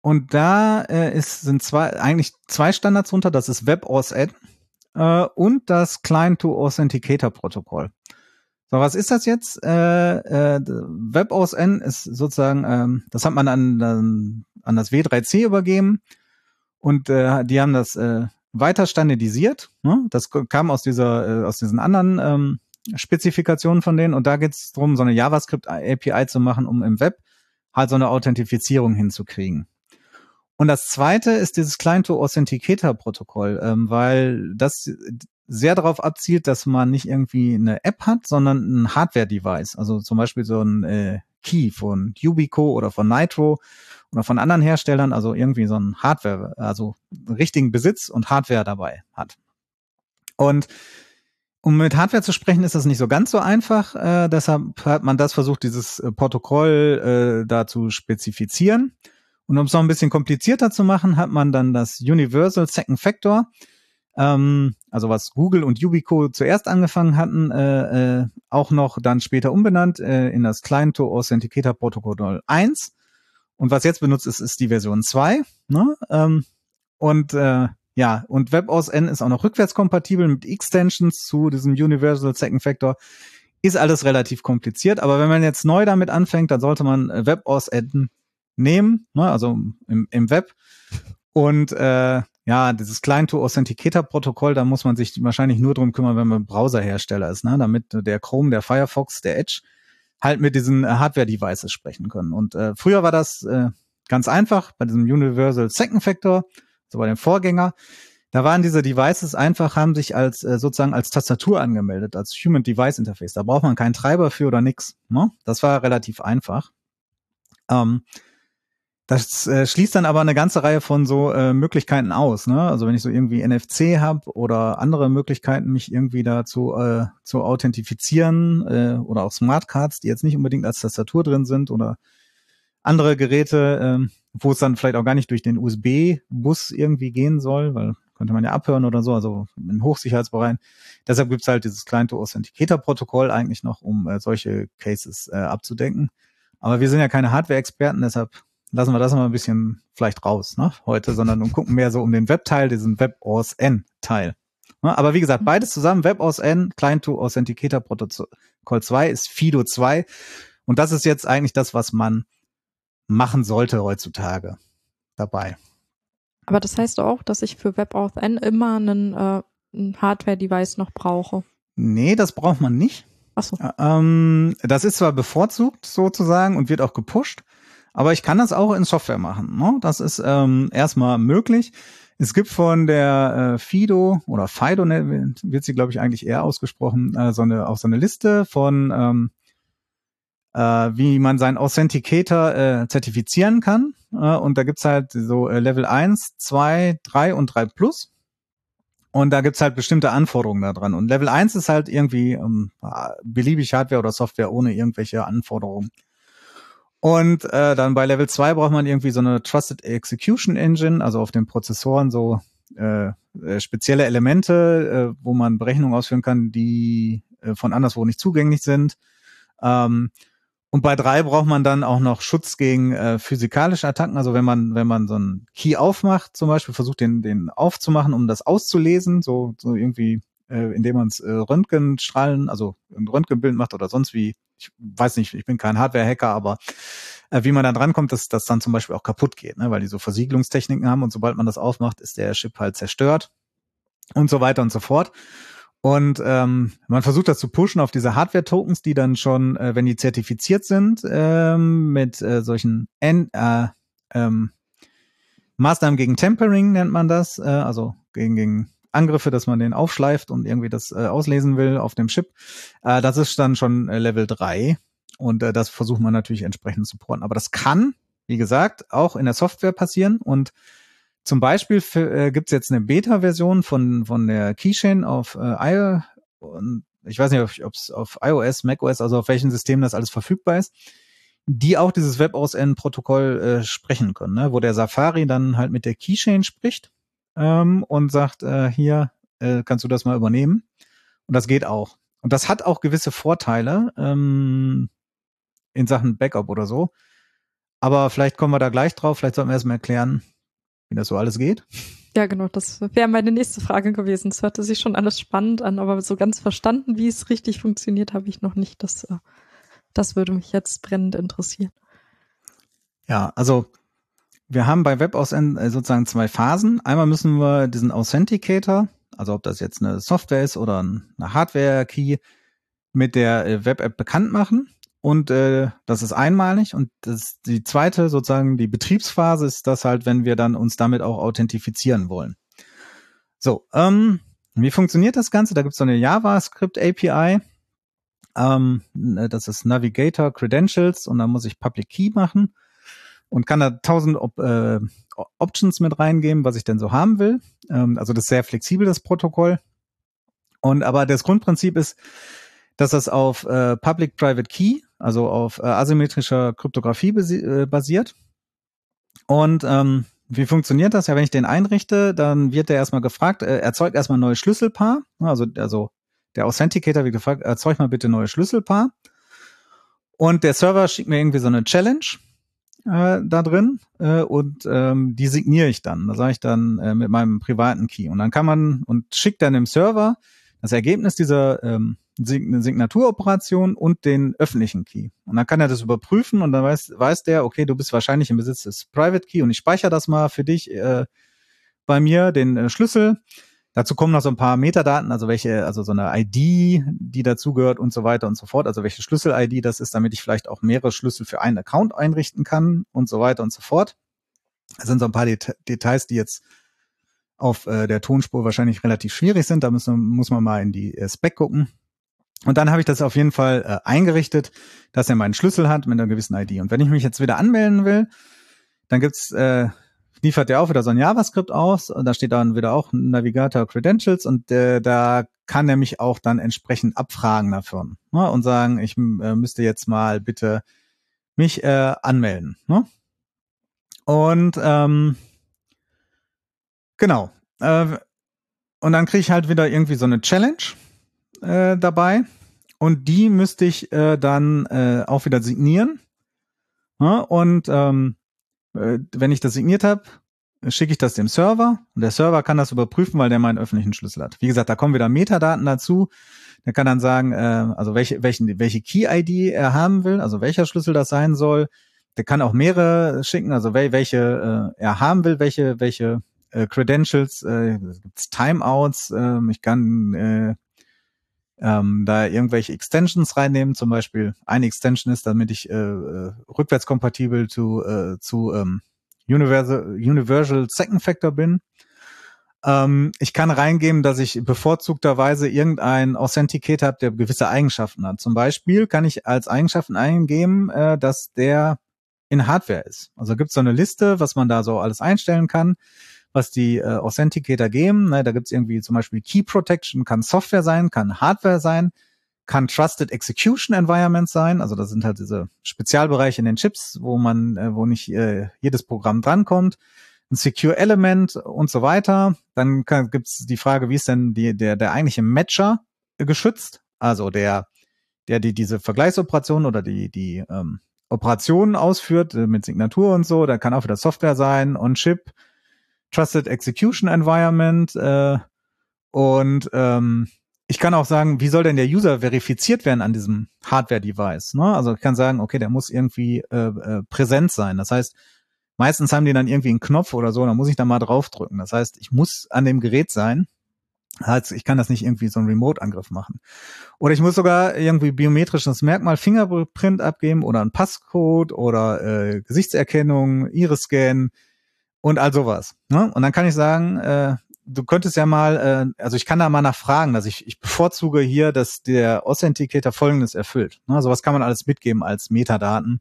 Und da äh, ist, sind zwei, eigentlich zwei Standards runter. Das ist WebOSN äh, und das Client-to-Authenticator-Protokoll. So, was ist das jetzt? Äh, äh, WebOSN ist sozusagen, ähm, das hat man an, an, an das W3C übergeben und äh, die haben das äh, weiter standardisiert. Ne? Das kam aus dieser, äh, aus diesen anderen ähm, Spezifikationen von denen und da geht es darum, so eine JavaScript-API zu machen, um im Web halt so eine Authentifizierung hinzukriegen. Und das zweite ist dieses Client-to-Authenticator-Protokoll, ähm, weil das sehr darauf abzielt, dass man nicht irgendwie eine App hat, sondern ein Hardware-Device. Also zum Beispiel so ein äh, Key von Ubico oder von Nitro oder von anderen Herstellern, also irgendwie so ein Hardware, also richtigen Besitz und Hardware dabei hat. Und um mit Hardware zu sprechen, ist das nicht so ganz so einfach. Äh, deshalb hat man das versucht, dieses äh, Protokoll äh, da zu spezifizieren. Und um es noch ein bisschen komplizierter zu machen, hat man dann das Universal Second Factor ähm, also was Google und Ubico zuerst angefangen hatten, äh, äh, auch noch dann später umbenannt äh, in das Client to Authenticator Protokoll 1. Und was jetzt benutzt ist, ist die Version 2. Ne? Ähm, und äh, ja, und WebOSN ist auch noch rückwärtskompatibel mit Extensions zu diesem Universal Second Factor. Ist alles relativ kompliziert, aber wenn man jetzt neu damit anfängt, dann sollte man äh, WebOSN nehmen, ne, also im, im Web und äh, ja, dieses Client-to-Authenticator-Protokoll, da muss man sich wahrscheinlich nur drum kümmern, wenn man Browserhersteller ist, ne? damit der Chrome, der Firefox, der Edge halt mit diesen äh, Hardware-Devices sprechen können. Und äh, früher war das äh, ganz einfach bei diesem Universal Second Factor, so bei dem Vorgänger. Da waren diese Devices einfach, haben sich als äh, sozusagen als Tastatur angemeldet, als Human Device Interface. Da braucht man keinen Treiber für oder nix. Ne? Das war relativ einfach. Ähm, das äh, schließt dann aber eine ganze Reihe von so äh, Möglichkeiten aus. Ne? Also wenn ich so irgendwie NFC habe oder andere Möglichkeiten, mich irgendwie dazu äh, zu authentifizieren äh, oder auch Smartcards, die jetzt nicht unbedingt als Tastatur drin sind oder andere Geräte, äh, wo es dann vielleicht auch gar nicht durch den USB-Bus irgendwie gehen soll, weil könnte man ja abhören oder so, also in Hochsicherheitsbereichen. Deshalb gibt's halt dieses Client-to-Authenticator-Protokoll eigentlich noch, um äh, solche Cases äh, abzudenken. Aber wir sind ja keine Hardware-Experten, deshalb lassen wir das mal ein bisschen vielleicht raus ne, heute, sondern und gucken mehr so um den Web-Teil, diesen WebAuthn-Teil. Ne, aber wie gesagt, beides zusammen, WebAuthn, Client-to-Authenticator Protokoll 2 ist FIDO 2. Und das ist jetzt eigentlich das, was man machen sollte heutzutage dabei. Aber das heißt auch, dass ich für WebAuthn immer einen, äh, ein Hardware-Device noch brauche. Nee, das braucht man nicht. Ach so. Ähm, das ist zwar bevorzugt sozusagen und wird auch gepusht, aber ich kann das auch in Software machen. Ne? Das ist ähm, erstmal möglich. Es gibt von der äh, Fido oder Fido ne, wird sie, glaube ich, eigentlich eher ausgesprochen, äh, so eine, auch so eine Liste von ähm, äh, wie man seinen Authenticator äh, zertifizieren kann. Äh, und da gibt's halt so äh, Level 1, 2, 3 und 3 Plus. Und da gibt's halt bestimmte Anforderungen da dran. Und Level 1 ist halt irgendwie ähm, beliebig Hardware oder Software ohne irgendwelche Anforderungen. Und äh, dann bei Level 2 braucht man irgendwie so eine Trusted Execution Engine, also auf den Prozessoren so äh, äh, spezielle Elemente, äh, wo man Berechnungen ausführen kann, die äh, von anderswo nicht zugänglich sind. Ähm, und bei drei braucht man dann auch noch Schutz gegen äh, physikalische Attacken. Also wenn man, wenn man so einen Key aufmacht, zum Beispiel versucht den, den aufzumachen, um das auszulesen, so, so irgendwie, äh, indem man es äh, Röntgenstrahlen, also ein Röntgenbild macht oder sonst wie, ich weiß nicht, ich bin kein Hardware-Hacker, aber äh, wie man dann drankommt, dass das dann zum Beispiel auch kaputt geht, ne? weil die so Versiegelungstechniken haben und sobald man das aufmacht, ist der Chip halt zerstört und so weiter und so fort. Und ähm, man versucht das zu pushen auf diese Hardware-Tokens, die dann schon, äh, wenn die zertifiziert sind, ähm, mit äh, solchen N äh, ähm, Maßnahmen gegen Tempering nennt man das, äh, also gegen, gegen Angriffe, dass man den aufschleift und irgendwie das äh, auslesen will auf dem Chip. Äh, das ist dann schon äh, Level 3 und äh, das versucht man natürlich entsprechend zu supporten. Aber das kann, wie gesagt, auch in der Software passieren und zum Beispiel äh, gibt es jetzt eine Beta-Version von, von der Keychain auf äh, iOS. Und ich weiß nicht, ob es auf iOS, macOS, also auf welchen Systemen das alles verfügbar ist, die auch dieses WebAuthn-Protokoll äh, sprechen können, ne? wo der Safari dann halt mit der Keychain spricht ähm, und sagt, äh, hier äh, kannst du das mal übernehmen. Und das geht auch. Und das hat auch gewisse Vorteile ähm, in Sachen Backup oder so. Aber vielleicht kommen wir da gleich drauf. Vielleicht sollten wir erstmal erklären, wie das so alles geht. Ja, genau, das wäre meine nächste Frage gewesen. Es hörte sich schon alles spannend an, aber so ganz verstanden, wie es richtig funktioniert, habe ich noch nicht. Das, äh, das würde mich jetzt brennend interessieren. Ja, also wir haben bei WebAuthn äh, sozusagen zwei Phasen. Einmal müssen wir diesen Authenticator, also ob das jetzt eine Software ist oder eine Hardware-Key, mit der äh, Web-App bekannt machen. Und äh, das ist einmalig. Und das, die zweite, sozusagen die Betriebsphase, ist das halt, wenn wir dann uns damit auch authentifizieren wollen. So, ähm, wie funktioniert das Ganze? Da gibt es so eine JavaScript API. Ähm, ne, das ist Navigator Credentials und da muss ich Public Key machen und kann da tausend Op äh, Options mit reingeben, was ich denn so haben will. Ähm, also das ist sehr flexibel, das Protokoll. Und aber das Grundprinzip ist, dass das auf äh, Public-Private Key also auf äh, asymmetrischer Kryptographie äh, basiert. Und ähm, wie funktioniert das? Ja, wenn ich den einrichte, dann wird der erstmal gefragt, äh, erzeugt erstmal ein neues Schlüsselpaar. Also, also der Authenticator wird gefragt, erzeug mal bitte neue Schlüsselpaar. Und der Server schickt mir irgendwie so eine Challenge äh, da drin äh, und ähm, die signiere ich dann. Da sage ich dann äh, mit meinem privaten Key. Und dann kann man und schickt dann dem Server das Ergebnis dieser ähm, eine Signaturoperation und den öffentlichen Key. Und dann kann er das überprüfen und dann weiß, weiß der, okay, du bist wahrscheinlich im Besitz des Private Key und ich speichere das mal für dich äh, bei mir, den äh, Schlüssel. Dazu kommen noch so ein paar Metadaten, also welche, also so eine ID, die dazugehört und so weiter und so fort. Also welche Schlüssel-ID das ist, damit ich vielleicht auch mehrere Schlüssel für einen Account einrichten kann und so weiter und so fort. Das sind so ein paar Det Details, die jetzt auf äh, der Tonspur wahrscheinlich relativ schwierig sind. Da müssen, muss man mal in die äh, Spec gucken. Und dann habe ich das auf jeden Fall äh, eingerichtet, dass er meinen Schlüssel hat mit einer gewissen ID. Und wenn ich mich jetzt wieder anmelden will, dann gibt's äh, liefert er auch wieder so ein JavaScript aus und da steht dann wieder auch Navigator Credentials und äh, da kann er mich auch dann entsprechend abfragen davon ne, und sagen, ich äh, müsste jetzt mal bitte mich äh, anmelden. Ne? Und ähm, genau, äh, und dann kriege ich halt wieder irgendwie so eine Challenge äh, dabei. Und die müsste ich äh, dann äh, auch wieder signieren. Ja, und ähm, äh, wenn ich das signiert habe, schicke ich das dem Server und der Server kann das überprüfen, weil der meinen öffentlichen Schlüssel hat. Wie gesagt, da kommen wieder Metadaten dazu. Der kann dann sagen, äh, also welche, welchen, welche Key-ID er haben will, also welcher Schlüssel das sein soll. Der kann auch mehrere schicken, also wel, welche äh, er haben will, welche, welche äh, Credentials, äh, gibt's Timeouts, äh, ich kann äh, ähm, da irgendwelche Extensions reinnehmen. Zum Beispiel eine Extension ist, damit ich äh, äh, rückwärtskompatibel zu, äh, zu ähm, Universal, Universal Second Factor bin. Ähm, ich kann reingeben, dass ich bevorzugterweise irgendein Authenticator habe, der gewisse Eigenschaften hat. Zum Beispiel kann ich als Eigenschaften eingeben, äh, dass der in Hardware ist. Also gibt es so eine Liste, was man da so alles einstellen kann was die äh, Authenticator geben. Ne, da gibt's irgendwie zum Beispiel Key Protection, kann Software sein, kann Hardware sein, kann Trusted Execution Environment sein. Also das sind halt diese Spezialbereiche in den Chips, wo man, äh, wo nicht äh, jedes Programm drankommt. Ein Secure Element und so weiter. Dann kann, gibt's die Frage, wie ist denn die, der, der eigentliche Matcher geschützt? Also der, der die diese Vergleichsoperation oder die, die ähm, Operationen ausführt äh, mit Signatur und so. Da kann auch wieder Software sein, On-Chip. Trusted Execution Environment äh, und ähm, ich kann auch sagen, wie soll denn der User verifiziert werden an diesem Hardware-Device? Ne? Also ich kann sagen, okay, der muss irgendwie äh, äh, präsent sein. Das heißt, meistens haben die dann irgendwie einen Knopf oder so, da muss ich da mal draufdrücken. Das heißt, ich muss an dem Gerät sein. Also ich kann das nicht irgendwie so einen Remote-Angriff machen. Oder ich muss sogar irgendwie biometrisches Merkmal, Fingerprint abgeben oder ein Passcode oder äh, Gesichtserkennung, Iris-Scan, und all sowas. Ne? Und dann kann ich sagen, äh, du könntest ja mal, äh, also ich kann da mal nachfragen, dass ich, ich bevorzuge hier, dass der Authenticator Folgendes erfüllt. Ne? was kann man alles mitgeben als Metadaten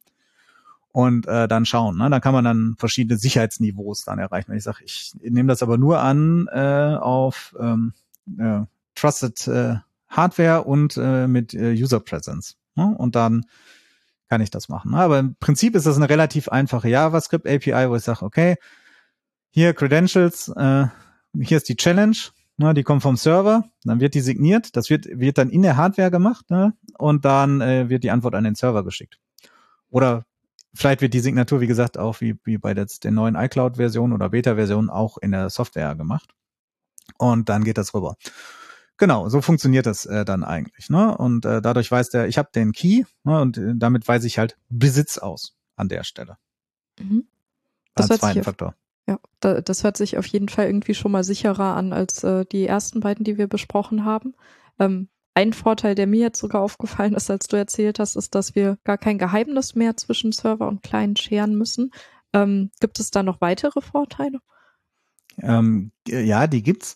und äh, dann schauen. Ne? Dann kann man dann verschiedene Sicherheitsniveaus dann erreichen. Wenn ich sage, ich nehme das aber nur an äh, auf ähm, äh, Trusted äh, Hardware und äh, mit äh, User Presence. Ne? Und dann kann ich das machen. Aber im Prinzip ist das eine relativ einfache JavaScript API, wo ich sage, okay, hier Credentials, äh, hier ist die Challenge, ne, die kommt vom Server, dann wird die signiert, das wird, wird dann in der Hardware gemacht ne, und dann äh, wird die Antwort an den Server geschickt. Oder vielleicht wird die Signatur, wie gesagt, auch wie, wie bei der, der neuen iCloud-Version oder Beta-Version auch in der Software gemacht. Und dann geht das rüber. Genau, so funktioniert das äh, dann eigentlich. Ne? Und äh, dadurch weiß der, ich habe den Key ne, und äh, damit weise ich halt Besitz aus an der Stelle. Mhm. Das als zweiten Faktor. Ja, da, das hört sich auf jeden Fall irgendwie schon mal sicherer an als äh, die ersten beiden, die wir besprochen haben. Ähm, ein Vorteil, der mir jetzt sogar aufgefallen ist, als du erzählt hast, ist, dass wir gar kein Geheimnis mehr zwischen Server und Client scheren müssen. Ähm, gibt es da noch weitere Vorteile? Ähm, ja, die gibt's.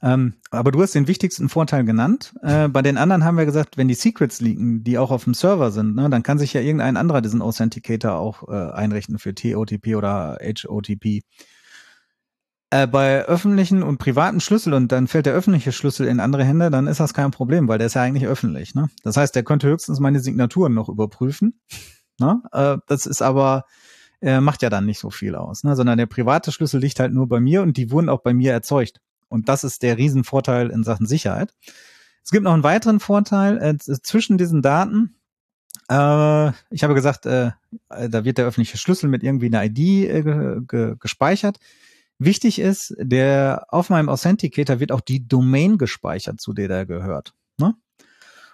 Ähm, aber du hast den wichtigsten Vorteil genannt. Äh, bei den anderen haben wir gesagt, wenn die Secrets liegen, die auch auf dem Server sind, ne, dann kann sich ja irgendein anderer diesen Authenticator auch äh, einrichten für TOTP oder HOTP. Äh, bei öffentlichen und privaten Schlüssel und dann fällt der öffentliche Schlüssel in andere Hände, dann ist das kein Problem, weil der ist ja eigentlich öffentlich. Ne? Das heißt, der könnte höchstens meine Signaturen noch überprüfen. Ne? Äh, das ist aber äh, macht ja dann nicht so viel aus, ne? sondern der private Schlüssel liegt halt nur bei mir und die wurden auch bei mir erzeugt. Und das ist der Riesenvorteil in Sachen Sicherheit. Es gibt noch einen weiteren Vorteil äh, zwischen diesen Daten. Äh, ich habe gesagt, äh, da wird der öffentliche Schlüssel mit irgendwie einer ID äh, ge ge gespeichert. Wichtig ist, der auf meinem Authenticator wird auch die Domain gespeichert, zu der der gehört. Ne?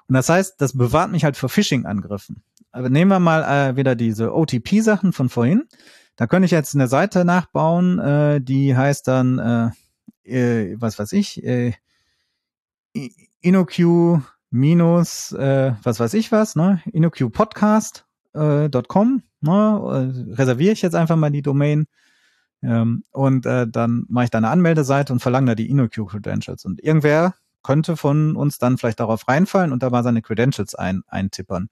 Und das heißt, das bewahrt mich halt vor Phishing-Angriffen. Aber nehmen wir mal äh, wieder diese OTP-Sachen von vorhin. Da könnte ich jetzt eine Seite nachbauen, äh, die heißt dann äh, äh, was weiß ich, äh, InnoQ minus, äh, was weiß ich was, ne, InnoQpodcast.com, äh, ne, äh, reserviere ich jetzt einfach mal die Domain ähm, und äh, dann mache ich da eine Anmeldeseite und verlange da die InnoQ Credentials und irgendwer könnte von uns dann vielleicht darauf reinfallen und da mal seine Credentials ein, eintippern.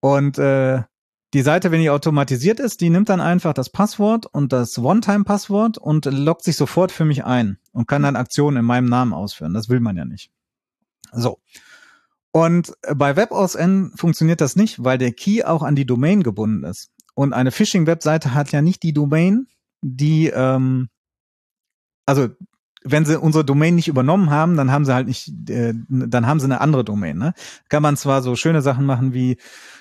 Und äh, die Seite, wenn die automatisiert ist, die nimmt dann einfach das Passwort und das One-Time-Passwort und loggt sich sofort für mich ein und kann dann Aktionen in meinem Namen ausführen. Das will man ja nicht. So. Und bei WebAuthn funktioniert das nicht, weil der Key auch an die Domain gebunden ist. Und eine Phishing-Webseite hat ja nicht die Domain, die, ähm, also wenn sie unsere Domain nicht übernommen haben, dann haben sie halt nicht, äh, dann haben sie eine andere Domain. Ne? Kann man zwar so schöne Sachen machen wie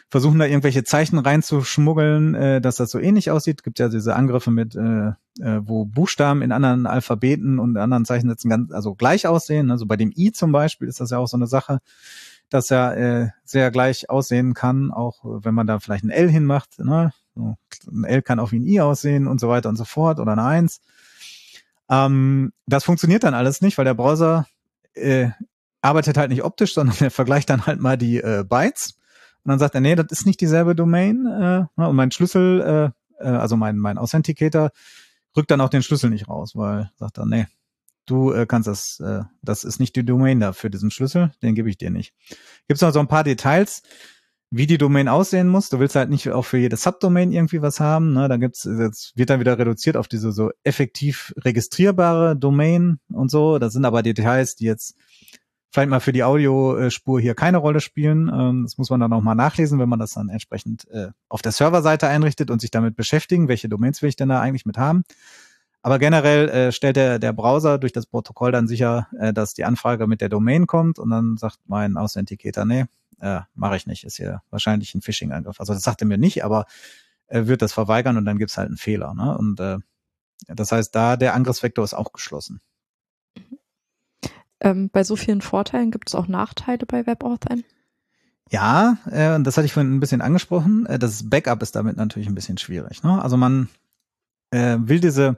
versuchen da irgendwelche Zeichen reinzuschmuggeln, äh, dass das so ähnlich aussieht. Gibt ja diese Angriffe mit, äh, äh, wo Buchstaben in anderen Alphabeten und anderen Zeichensätzen ganz, also gleich aussehen. Also bei dem I zum Beispiel ist das ja auch so eine Sache, dass er äh, sehr gleich aussehen kann, auch wenn man da vielleicht ein L hinmacht. Ne? So, ein L kann auch wie ein I aussehen und so weiter und so fort oder eine Eins. Ähm, das funktioniert dann alles nicht, weil der Browser äh, arbeitet halt nicht optisch, sondern er vergleicht dann halt mal die äh, Bytes und dann sagt er, nee, das ist nicht dieselbe Domain. Äh, ne, und mein Schlüssel, äh, äh, also mein, mein Authenticator, rückt dann auch den Schlüssel nicht raus, weil sagt er, nee, du äh, kannst das, äh, das ist nicht die Domain da für diesen Schlüssel, den gebe ich dir nicht. Gibt noch so ein paar Details, wie die Domain aussehen muss. Du willst halt nicht auch für jede Subdomain irgendwie was haben. Ne? Da gibt's, das wird dann wieder reduziert auf diese so effektiv registrierbare Domain und so. Das sind aber Details, die jetzt vielleicht mal für die Audiospur hier keine Rolle spielen. Ähm, das muss man dann auch mal nachlesen, wenn man das dann entsprechend äh, auf der Serverseite einrichtet und sich damit beschäftigen, welche Domains will ich denn da eigentlich mit haben. Aber generell äh, stellt der, der Browser durch das Protokoll dann sicher, äh, dass die Anfrage mit der Domain kommt und dann sagt mein Authenticator, nee, äh, mache ich nicht, ist hier wahrscheinlich ein Phishing-Angriff. Also das sagt er mir nicht, aber er wird das verweigern und dann gibt's halt einen Fehler. Ne? Und äh, das heißt, da der Angriffsvektor ist auch geschlossen. Ähm, bei so vielen Vorteilen gibt es auch Nachteile bei WebAuthn? Ja, äh, das hatte ich vorhin ein bisschen angesprochen. Äh, das Backup ist damit natürlich ein bisschen schwierig. Ne? Also man äh, will diese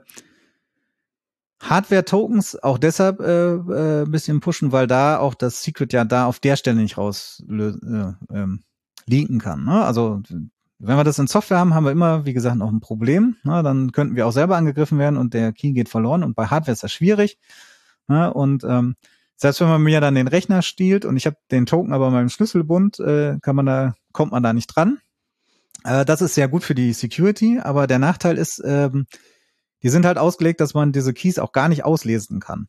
Hardware-Tokens auch deshalb äh, äh, ein bisschen pushen, weil da auch das Secret ja da auf der Stelle nicht raus äh, ähm, linken kann. Ne? Also wenn wir das in Software haben, haben wir immer, wie gesagt, noch ein Problem. Ne? Dann könnten wir auch selber angegriffen werden und der Key geht verloren. Und bei Hardware ist das schwierig. Ne? Und ähm, selbst wenn man mir dann den Rechner stiehlt und ich habe den Token aber in meinem Schlüsselbund, äh, kann man da, kommt man da nicht dran. Äh, das ist sehr gut für die Security, aber der Nachteil ist, ähm, die sind halt ausgelegt, dass man diese Keys auch gar nicht auslesen kann.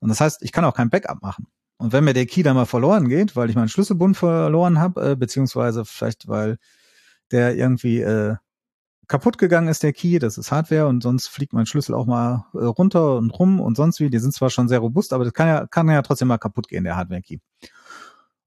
Und das heißt, ich kann auch kein Backup machen. Und wenn mir der Key dann mal verloren geht, weil ich meinen Schlüsselbund verloren habe, äh, beziehungsweise vielleicht weil der irgendwie äh, kaputt gegangen ist, der Key, das ist Hardware und sonst fliegt mein Schlüssel auch mal äh, runter und rum und sonst wie. Die sind zwar schon sehr robust, aber das kann ja, kann ja trotzdem mal kaputt gehen, der Hardware-Key.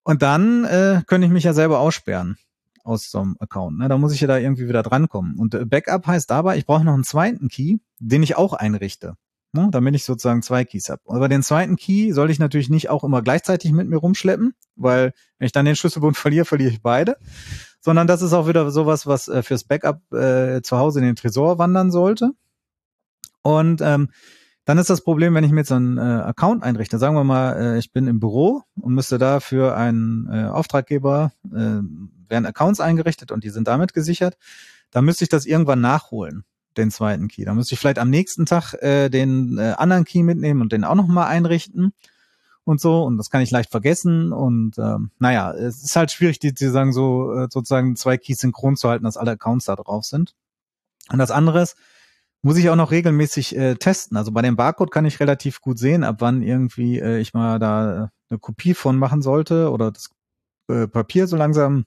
Und dann äh, könnte ich mich ja selber aussperren aus so einem Account. Ne? Da muss ich ja da irgendwie wieder drankommen. Und äh, Backup heißt dabei, ich brauche noch einen zweiten Key, den ich auch einrichte. Ne? Damit ich sozusagen zwei Keys habe. Aber den zweiten Key soll ich natürlich nicht auch immer gleichzeitig mit mir rumschleppen, weil wenn ich dann den Schlüsselbund verliere, verliere ich beide sondern das ist auch wieder sowas, was äh, fürs Backup äh, zu Hause in den Tresor wandern sollte. Und ähm, dann ist das Problem, wenn ich mir jetzt einen äh, Account einrichte, sagen wir mal, äh, ich bin im Büro und müsste da für einen äh, Auftraggeber, äh, werden Accounts eingerichtet und die sind damit gesichert, dann müsste ich das irgendwann nachholen, den zweiten Key. Dann müsste ich vielleicht am nächsten Tag äh, den äh, anderen Key mitnehmen und den auch nochmal einrichten und so und das kann ich leicht vergessen und ähm, naja, es ist halt schwierig, die, die sagen so äh, sozusagen zwei Keys synchron zu halten, dass alle Accounts da drauf sind. Und das andere ist, muss ich auch noch regelmäßig äh, testen. Also bei dem Barcode kann ich relativ gut sehen, ab wann irgendwie äh, ich mal da eine Kopie von machen sollte oder das äh, Papier so langsam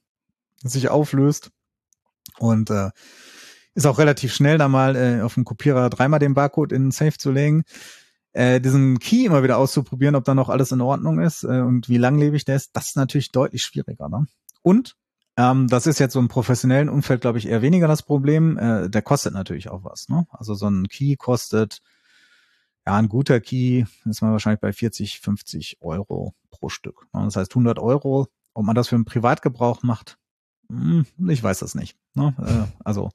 sich auflöst. Und äh, ist auch relativ schnell, da mal äh, auf dem Kopierer dreimal den Barcode in Safe zu legen äh, diesen Key immer wieder auszuprobieren, ob da noch alles in Ordnung ist äh, und wie langlebig der ist, das ist natürlich deutlich schwieriger. Ne? Und ähm, das ist jetzt so im professionellen Umfeld, glaube ich, eher weniger das Problem. Äh, der kostet natürlich auch was. Ne? Also so ein Key kostet, ja, ein guter Key ist man wahrscheinlich bei 40, 50 Euro pro Stück. Ne? Das heißt 100 Euro. Ob man das für einen Privatgebrauch macht, ich weiß das nicht. Ne? Äh, also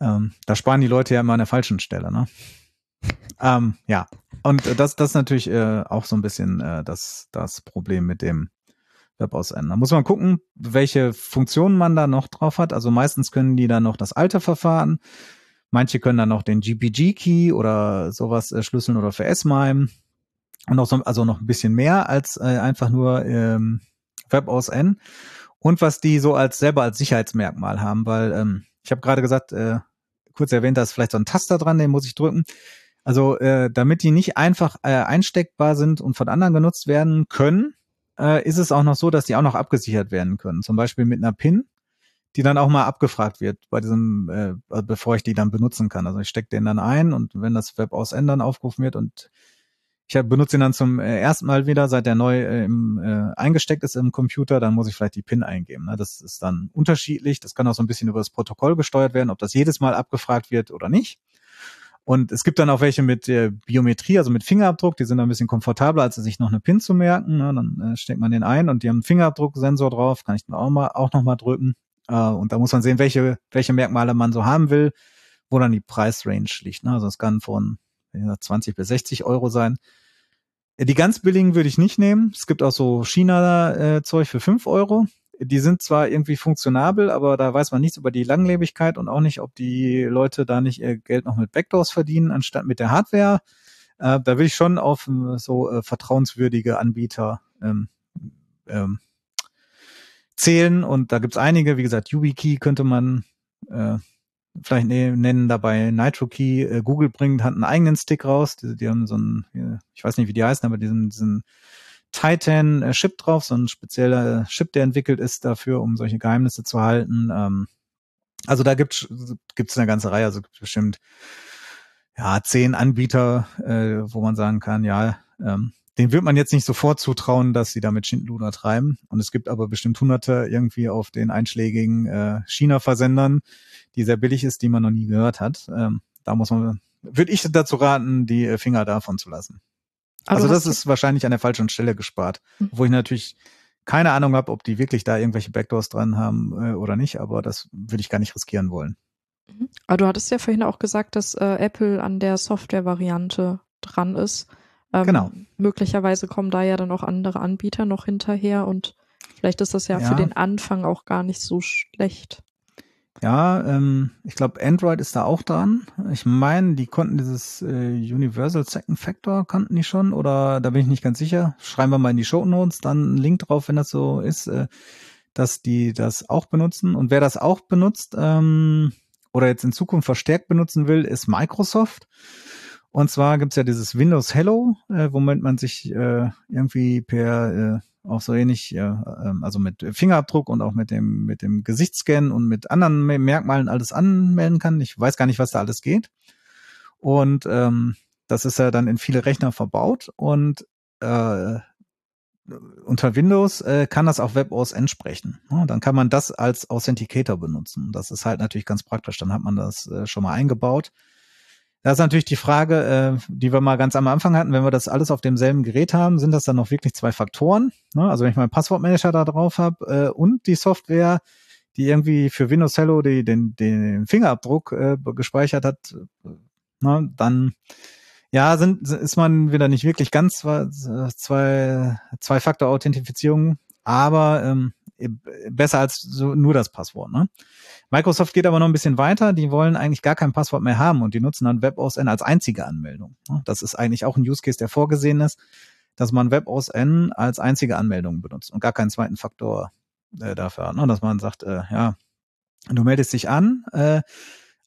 ähm, da sparen die Leute ja immer an der falschen Stelle. Ne? Ähm, ja, und das, das ist natürlich äh, auch so ein bisschen äh, das, das Problem mit dem WebAuthn. Da muss man gucken, welche Funktionen man da noch drauf hat. Also meistens können die dann noch das alte Verfahren. Manche können dann noch den GPG-Key oder sowas äh, schlüsseln oder für S-MIME. Und noch so, also noch ein bisschen mehr als äh, einfach nur ähm, WebAuthn. Und was die so als selber als Sicherheitsmerkmal haben, weil ähm, ich habe gerade gesagt, äh, kurz erwähnt, da ist vielleicht so ein Taster dran, den muss ich drücken. Also äh, damit die nicht einfach äh, einsteckbar sind und von anderen genutzt werden können, äh, ist es auch noch so, dass die auch noch abgesichert werden können. Zum Beispiel mit einer PIN, die dann auch mal abgefragt wird bei diesem, äh, bevor ich die dann benutzen kann. Also ich stecke den dann ein und wenn das Web aus ändern aufgerufen wird und ich benutze ihn dann zum äh, ersten Mal wieder, seit der neu äh, im, äh, eingesteckt ist im Computer, dann muss ich vielleicht die PIN eingeben. Ne? Das ist dann unterschiedlich. Das kann auch so ein bisschen über das Protokoll gesteuert werden, ob das jedes Mal abgefragt wird oder nicht. Und es gibt dann auch welche mit äh, Biometrie, also mit Fingerabdruck, die sind ein bisschen komfortabler, als sich noch eine PIN zu merken. Ne? Dann äh, steckt man den ein und die haben einen Fingerabdrucksensor drauf, kann ich dann auch mal auch noch mal drücken. Äh, und da muss man sehen, welche, welche Merkmale man so haben will, wo dann die Preisrange liegt. Ne? Also es kann von 20 bis 60 Euro sein. Die ganz billigen würde ich nicht nehmen. Es gibt auch so China-Zeug für 5 Euro. Die sind zwar irgendwie funktionabel, aber da weiß man nichts über die Langlebigkeit und auch nicht, ob die Leute da nicht ihr Geld noch mit Backdoors verdienen, anstatt mit der Hardware. Äh, da will ich schon auf äh, so äh, vertrauenswürdige Anbieter ähm, ähm, zählen. Und da gibt's einige, wie gesagt, YubiKey könnte man äh, vielleicht ne, nennen dabei NitroKey. Äh, Google bringt, hat einen eigenen Stick raus. Die, die haben so einen, ich weiß nicht, wie die heißen, aber diesen, diesen Titan äh, drauf, so ein spezieller Chip, der entwickelt ist dafür, um solche Geheimnisse zu halten. Ähm, also da gibt's gibt's eine ganze Reihe, also bestimmt ja zehn Anbieter, äh, wo man sagen kann, ja, ähm, den wird man jetzt nicht sofort zutrauen, dass sie damit Schindluder treiben. Und es gibt aber bestimmt hunderte irgendwie auf den einschlägigen äh, China-Versendern, die sehr billig ist, die man noch nie gehört hat. Ähm, da muss man, würde ich dazu raten, die äh, Finger davon zu lassen. Also, also das ist wahrscheinlich an der falschen Stelle gespart, mhm. wo ich natürlich keine Ahnung habe, ob die wirklich da irgendwelche Backdoors dran haben äh, oder nicht, aber das würde ich gar nicht riskieren wollen. Mhm. Aber du hattest ja vorhin auch gesagt, dass äh, Apple an der Software-Variante dran ist. Ähm, genau. Möglicherweise kommen da ja dann auch andere Anbieter noch hinterher und vielleicht ist das ja, ja. für den Anfang auch gar nicht so schlecht. Ja, ähm, ich glaube, Android ist da auch dran. Ich meine, die konnten dieses äh, Universal Second Factor, kannten die schon, oder da bin ich nicht ganz sicher. Schreiben wir mal in die Show Notes, dann einen Link drauf, wenn das so ist, äh, dass die das auch benutzen. Und wer das auch benutzt ähm, oder jetzt in Zukunft verstärkt benutzen will, ist Microsoft. Und zwar gibt's ja dieses Windows Hello, äh, womit man sich äh, irgendwie per äh, auch so ähnlich, äh, also mit Fingerabdruck und auch mit dem mit dem Gesichtsscan und mit anderen Merkmalen alles anmelden kann. Ich weiß gar nicht, was da alles geht. Und ähm, das ist ja dann in viele Rechner verbaut und äh, unter Windows äh, kann das auch WebOS entsprechen. Ja, dann kann man das als Authenticator benutzen. Das ist halt natürlich ganz praktisch. Dann hat man das äh, schon mal eingebaut. Da ist natürlich die Frage, äh, die wir mal ganz am Anfang hatten, wenn wir das alles auf demselben Gerät haben, sind das dann noch wirklich zwei Faktoren? Ne? Also wenn ich meinen Passwortmanager da drauf habe äh, und die Software, die irgendwie für Windows Hello die, den, den Fingerabdruck äh, gespeichert hat, äh, ne? dann ja, sind, ist man wieder nicht wirklich ganz zwei, zwei Faktor-Authentifizierung, aber ähm, besser als so nur das Passwort. Ne? Microsoft geht aber noch ein bisschen weiter. Die wollen eigentlich gar kein Passwort mehr haben und die nutzen dann WebOSN als einzige Anmeldung. Das ist eigentlich auch ein Use Case, der vorgesehen ist, dass man WebOSN als einzige Anmeldung benutzt und gar keinen zweiten Faktor äh, dafür hat. Ne? Dass man sagt, äh, ja, du meldest dich an, äh,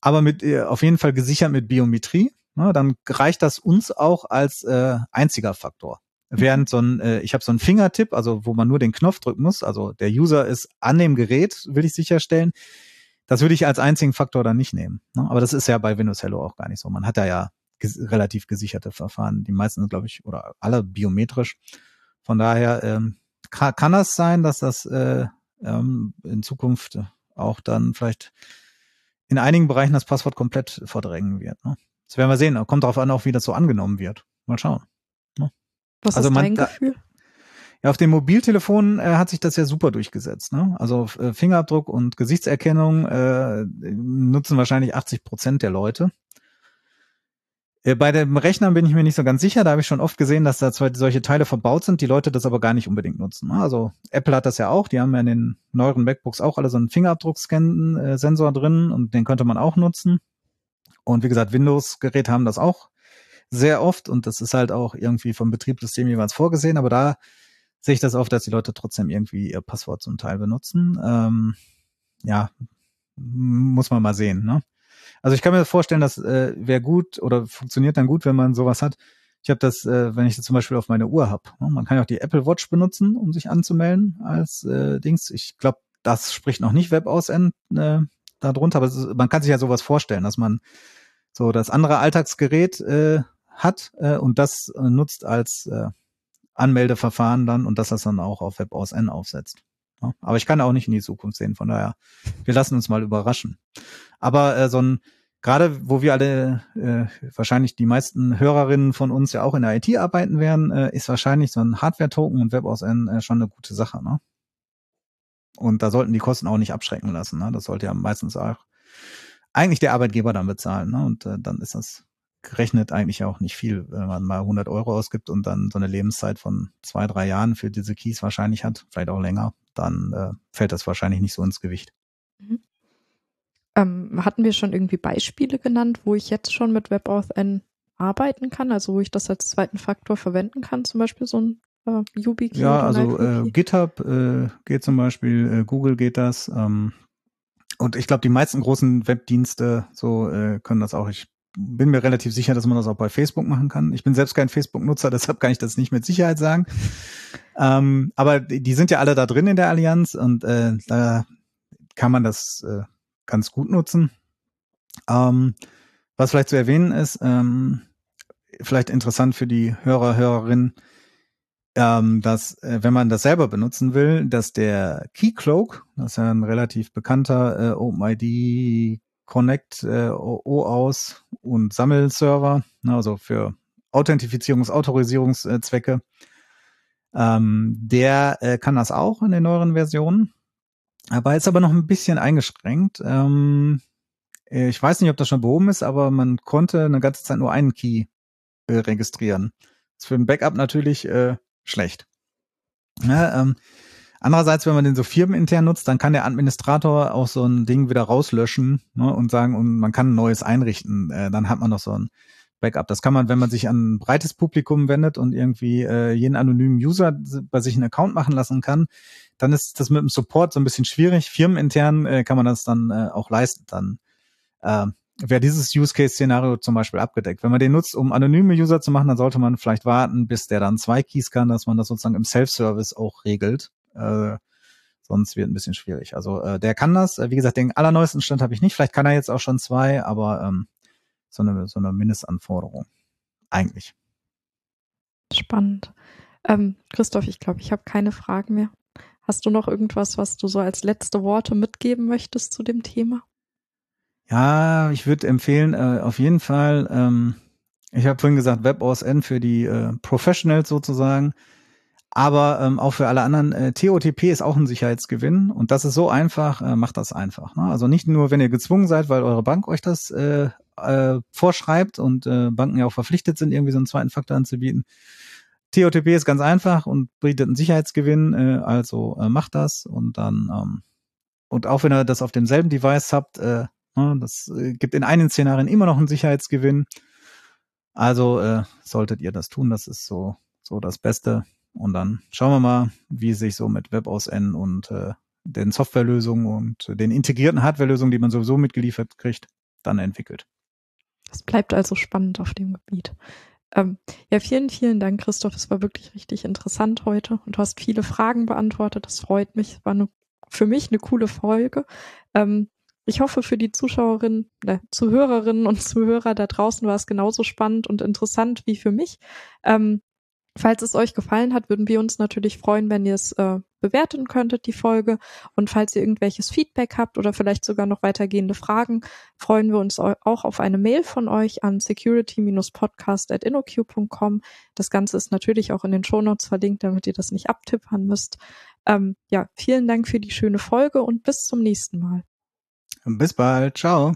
aber mit äh, auf jeden Fall gesichert mit Biometrie. Ne? Dann reicht das uns auch als äh, einziger Faktor. Während so ein, äh, ich habe so einen Fingertipp, also wo man nur den Knopf drücken muss, also der User ist an dem Gerät, will ich sicherstellen. Das würde ich als einzigen Faktor dann nicht nehmen. Ne? Aber das ist ja bei Windows Hello auch gar nicht so. Man hat da ja ges relativ gesicherte Verfahren. Die meisten, glaube ich, oder alle biometrisch. Von daher ähm, kann, kann das sein, dass das äh, ähm, in Zukunft auch dann vielleicht in einigen Bereichen das Passwort komplett verdrängen wird. Ne? Das werden wir sehen. Kommt darauf an, auch wie das so angenommen wird. Mal schauen. Was also ist dein man, Gefühl? Ja, auf dem Mobiltelefon äh, hat sich das ja super durchgesetzt. Ne? Also äh, Fingerabdruck und Gesichtserkennung äh, nutzen wahrscheinlich 80 Prozent der Leute. Äh, bei dem Rechner bin ich mir nicht so ganz sicher. Da habe ich schon oft gesehen, dass da zwar solche Teile verbaut sind, die Leute das aber gar nicht unbedingt nutzen. Ne? Also Apple hat das ja auch. Die haben ja in den neueren MacBooks auch alle so einen Fingerabdruckscan-Sensor äh, drin und den könnte man auch nutzen. Und wie gesagt, Windows-Geräte haben das auch sehr oft und das ist halt auch irgendwie vom Betriebssystem jeweils vorgesehen, aber da sehe ich das oft, dass die Leute trotzdem irgendwie ihr Passwort zum Teil benutzen. Ähm, ja, muss man mal sehen. Ne? Also ich kann mir vorstellen, das äh, wäre gut oder funktioniert dann gut, wenn man sowas hat. Ich habe das, äh, wenn ich das zum Beispiel auf meine Uhr habe. Ne? Man kann ja auch die Apple Watch benutzen, um sich anzumelden als äh, Dings. Ich glaube, das spricht noch nicht WebAuSN äh, darunter, aber ist, man kann sich ja sowas vorstellen, dass man so das andere Alltagsgerät äh, hat äh, und das äh, nutzt als äh, Anmeldeverfahren dann und dass das dann auch auf WebOSN aufsetzt. Ja, aber ich kann auch nicht in die Zukunft sehen, von daher, wir lassen uns mal überraschen. Aber äh, so ein, gerade wo wir alle, äh, wahrscheinlich die meisten Hörerinnen von uns ja auch in der IT arbeiten werden, äh, ist wahrscheinlich so ein Hardware-Token und WebOSN äh, schon eine gute Sache. Ne? Und da sollten die Kosten auch nicht abschrecken lassen. Ne? Das sollte ja meistens auch eigentlich der Arbeitgeber dann bezahlen. Ne? Und äh, dann ist das gerechnet eigentlich auch nicht viel, wenn man mal 100 Euro ausgibt und dann so eine Lebenszeit von zwei, drei Jahren für diese Keys wahrscheinlich hat, vielleicht auch länger, dann äh, fällt das wahrscheinlich nicht so ins Gewicht. Mhm. Ähm, hatten wir schon irgendwie Beispiele genannt, wo ich jetzt schon mit WebAuthn arbeiten kann, also wo ich das als zweiten Faktor verwenden kann, zum Beispiel so ein äh, YubiKey? Ja, also äh, GitHub äh, geht zum Beispiel, äh, Google geht das. Ähm, und ich glaube, die meisten großen Webdienste so äh, können das auch. Ich bin mir relativ sicher, dass man das auch bei Facebook machen kann. Ich bin selbst kein Facebook-Nutzer, deshalb kann ich das nicht mit Sicherheit sagen. Ähm, aber die sind ja alle da drin in der Allianz und äh, da kann man das äh, ganz gut nutzen. Ähm, was vielleicht zu erwähnen ist, ähm, vielleicht interessant für die Hörer, Hörerinnen, ähm, dass, äh, wenn man das selber benutzen will, dass der Keycloak, das ist ja ein relativ bekannter äh, OpenID Connect äh, OAuth und Sammelserver, ne, also für Authentifizierungs-, Autorisierungszwecke. Ähm, der äh, kann das auch in den neueren Versionen, aber ist aber noch ein bisschen eingeschränkt. Ähm, ich weiß nicht, ob das schon behoben ist, aber man konnte eine ganze Zeit nur einen Key äh, registrieren. Ist für ein Backup natürlich äh, schlecht. Ja, ähm, Andererseits, wenn man den so firmenintern nutzt, dann kann der Administrator auch so ein Ding wieder rauslöschen ne, und sagen, und man kann ein neues einrichten. Äh, dann hat man noch so ein Backup. Das kann man, wenn man sich an ein breites Publikum wendet und irgendwie äh, jeden anonymen User bei sich einen Account machen lassen kann, dann ist das mit dem Support so ein bisschen schwierig. Firmenintern äh, kann man das dann äh, auch leisten. Dann äh, wäre dieses Use-Case-Szenario zum Beispiel abgedeckt. Wenn man den nutzt, um anonyme User zu machen, dann sollte man vielleicht warten, bis der dann zwei Keys kann, dass man das sozusagen im Self-Service auch regelt. Äh, sonst wird ein bisschen schwierig. Also äh, der kann das. Äh, wie gesagt, den allerneuesten Stand habe ich nicht. Vielleicht kann er jetzt auch schon zwei, aber ähm, so eine so eine Mindestanforderung eigentlich. Spannend. Ähm, Christoph, ich glaube, ich habe keine Fragen mehr. Hast du noch irgendwas, was du so als letzte Worte mitgeben möchtest zu dem Thema? Ja, ich würde empfehlen, äh, auf jeden Fall, ähm, ich habe vorhin gesagt, WebOSN für die äh, Professionals sozusagen. Aber ähm, auch für alle anderen, äh, TOTP ist auch ein Sicherheitsgewinn und das ist so einfach, äh, macht das einfach. Ne? Also nicht nur, wenn ihr gezwungen seid, weil eure Bank euch das äh, äh, vorschreibt und äh, Banken ja auch verpflichtet sind, irgendwie so einen zweiten Faktor anzubieten. TOTP ist ganz einfach und bietet einen Sicherheitsgewinn, äh, also äh, macht das und dann ähm, und auch wenn ihr das auf demselben Device habt, äh, ne, das äh, gibt in einigen Szenarien immer noch einen Sicherheitsgewinn. Also äh, solltet ihr das tun, das ist so so das Beste. Und dann schauen wir mal, wie sich so mit WebOSN und äh, den Softwarelösungen und den integrierten Hardwarelösungen, die man sowieso mitgeliefert kriegt, dann entwickelt. Es bleibt also spannend auf dem Gebiet. Ähm, ja, vielen, vielen Dank, Christoph. Es war wirklich richtig interessant heute und du hast viele Fragen beantwortet. Das freut mich. Es war eine, für mich eine coole Folge. Ähm, ich hoffe, für die Zuschauerinnen, äh, Zuhörerinnen und Zuhörer da draußen war es genauso spannend und interessant wie für mich. Ähm, Falls es euch gefallen hat, würden wir uns natürlich freuen, wenn ihr es äh, bewerten könntet, die Folge. Und falls ihr irgendwelches Feedback habt oder vielleicht sogar noch weitergehende Fragen, freuen wir uns auch auf eine Mail von euch an security-podcast.innoq.com. Das Ganze ist natürlich auch in den Shownotes verlinkt, damit ihr das nicht abtippern müsst. Ähm, ja, vielen Dank für die schöne Folge und bis zum nächsten Mal. Bis bald. Ciao.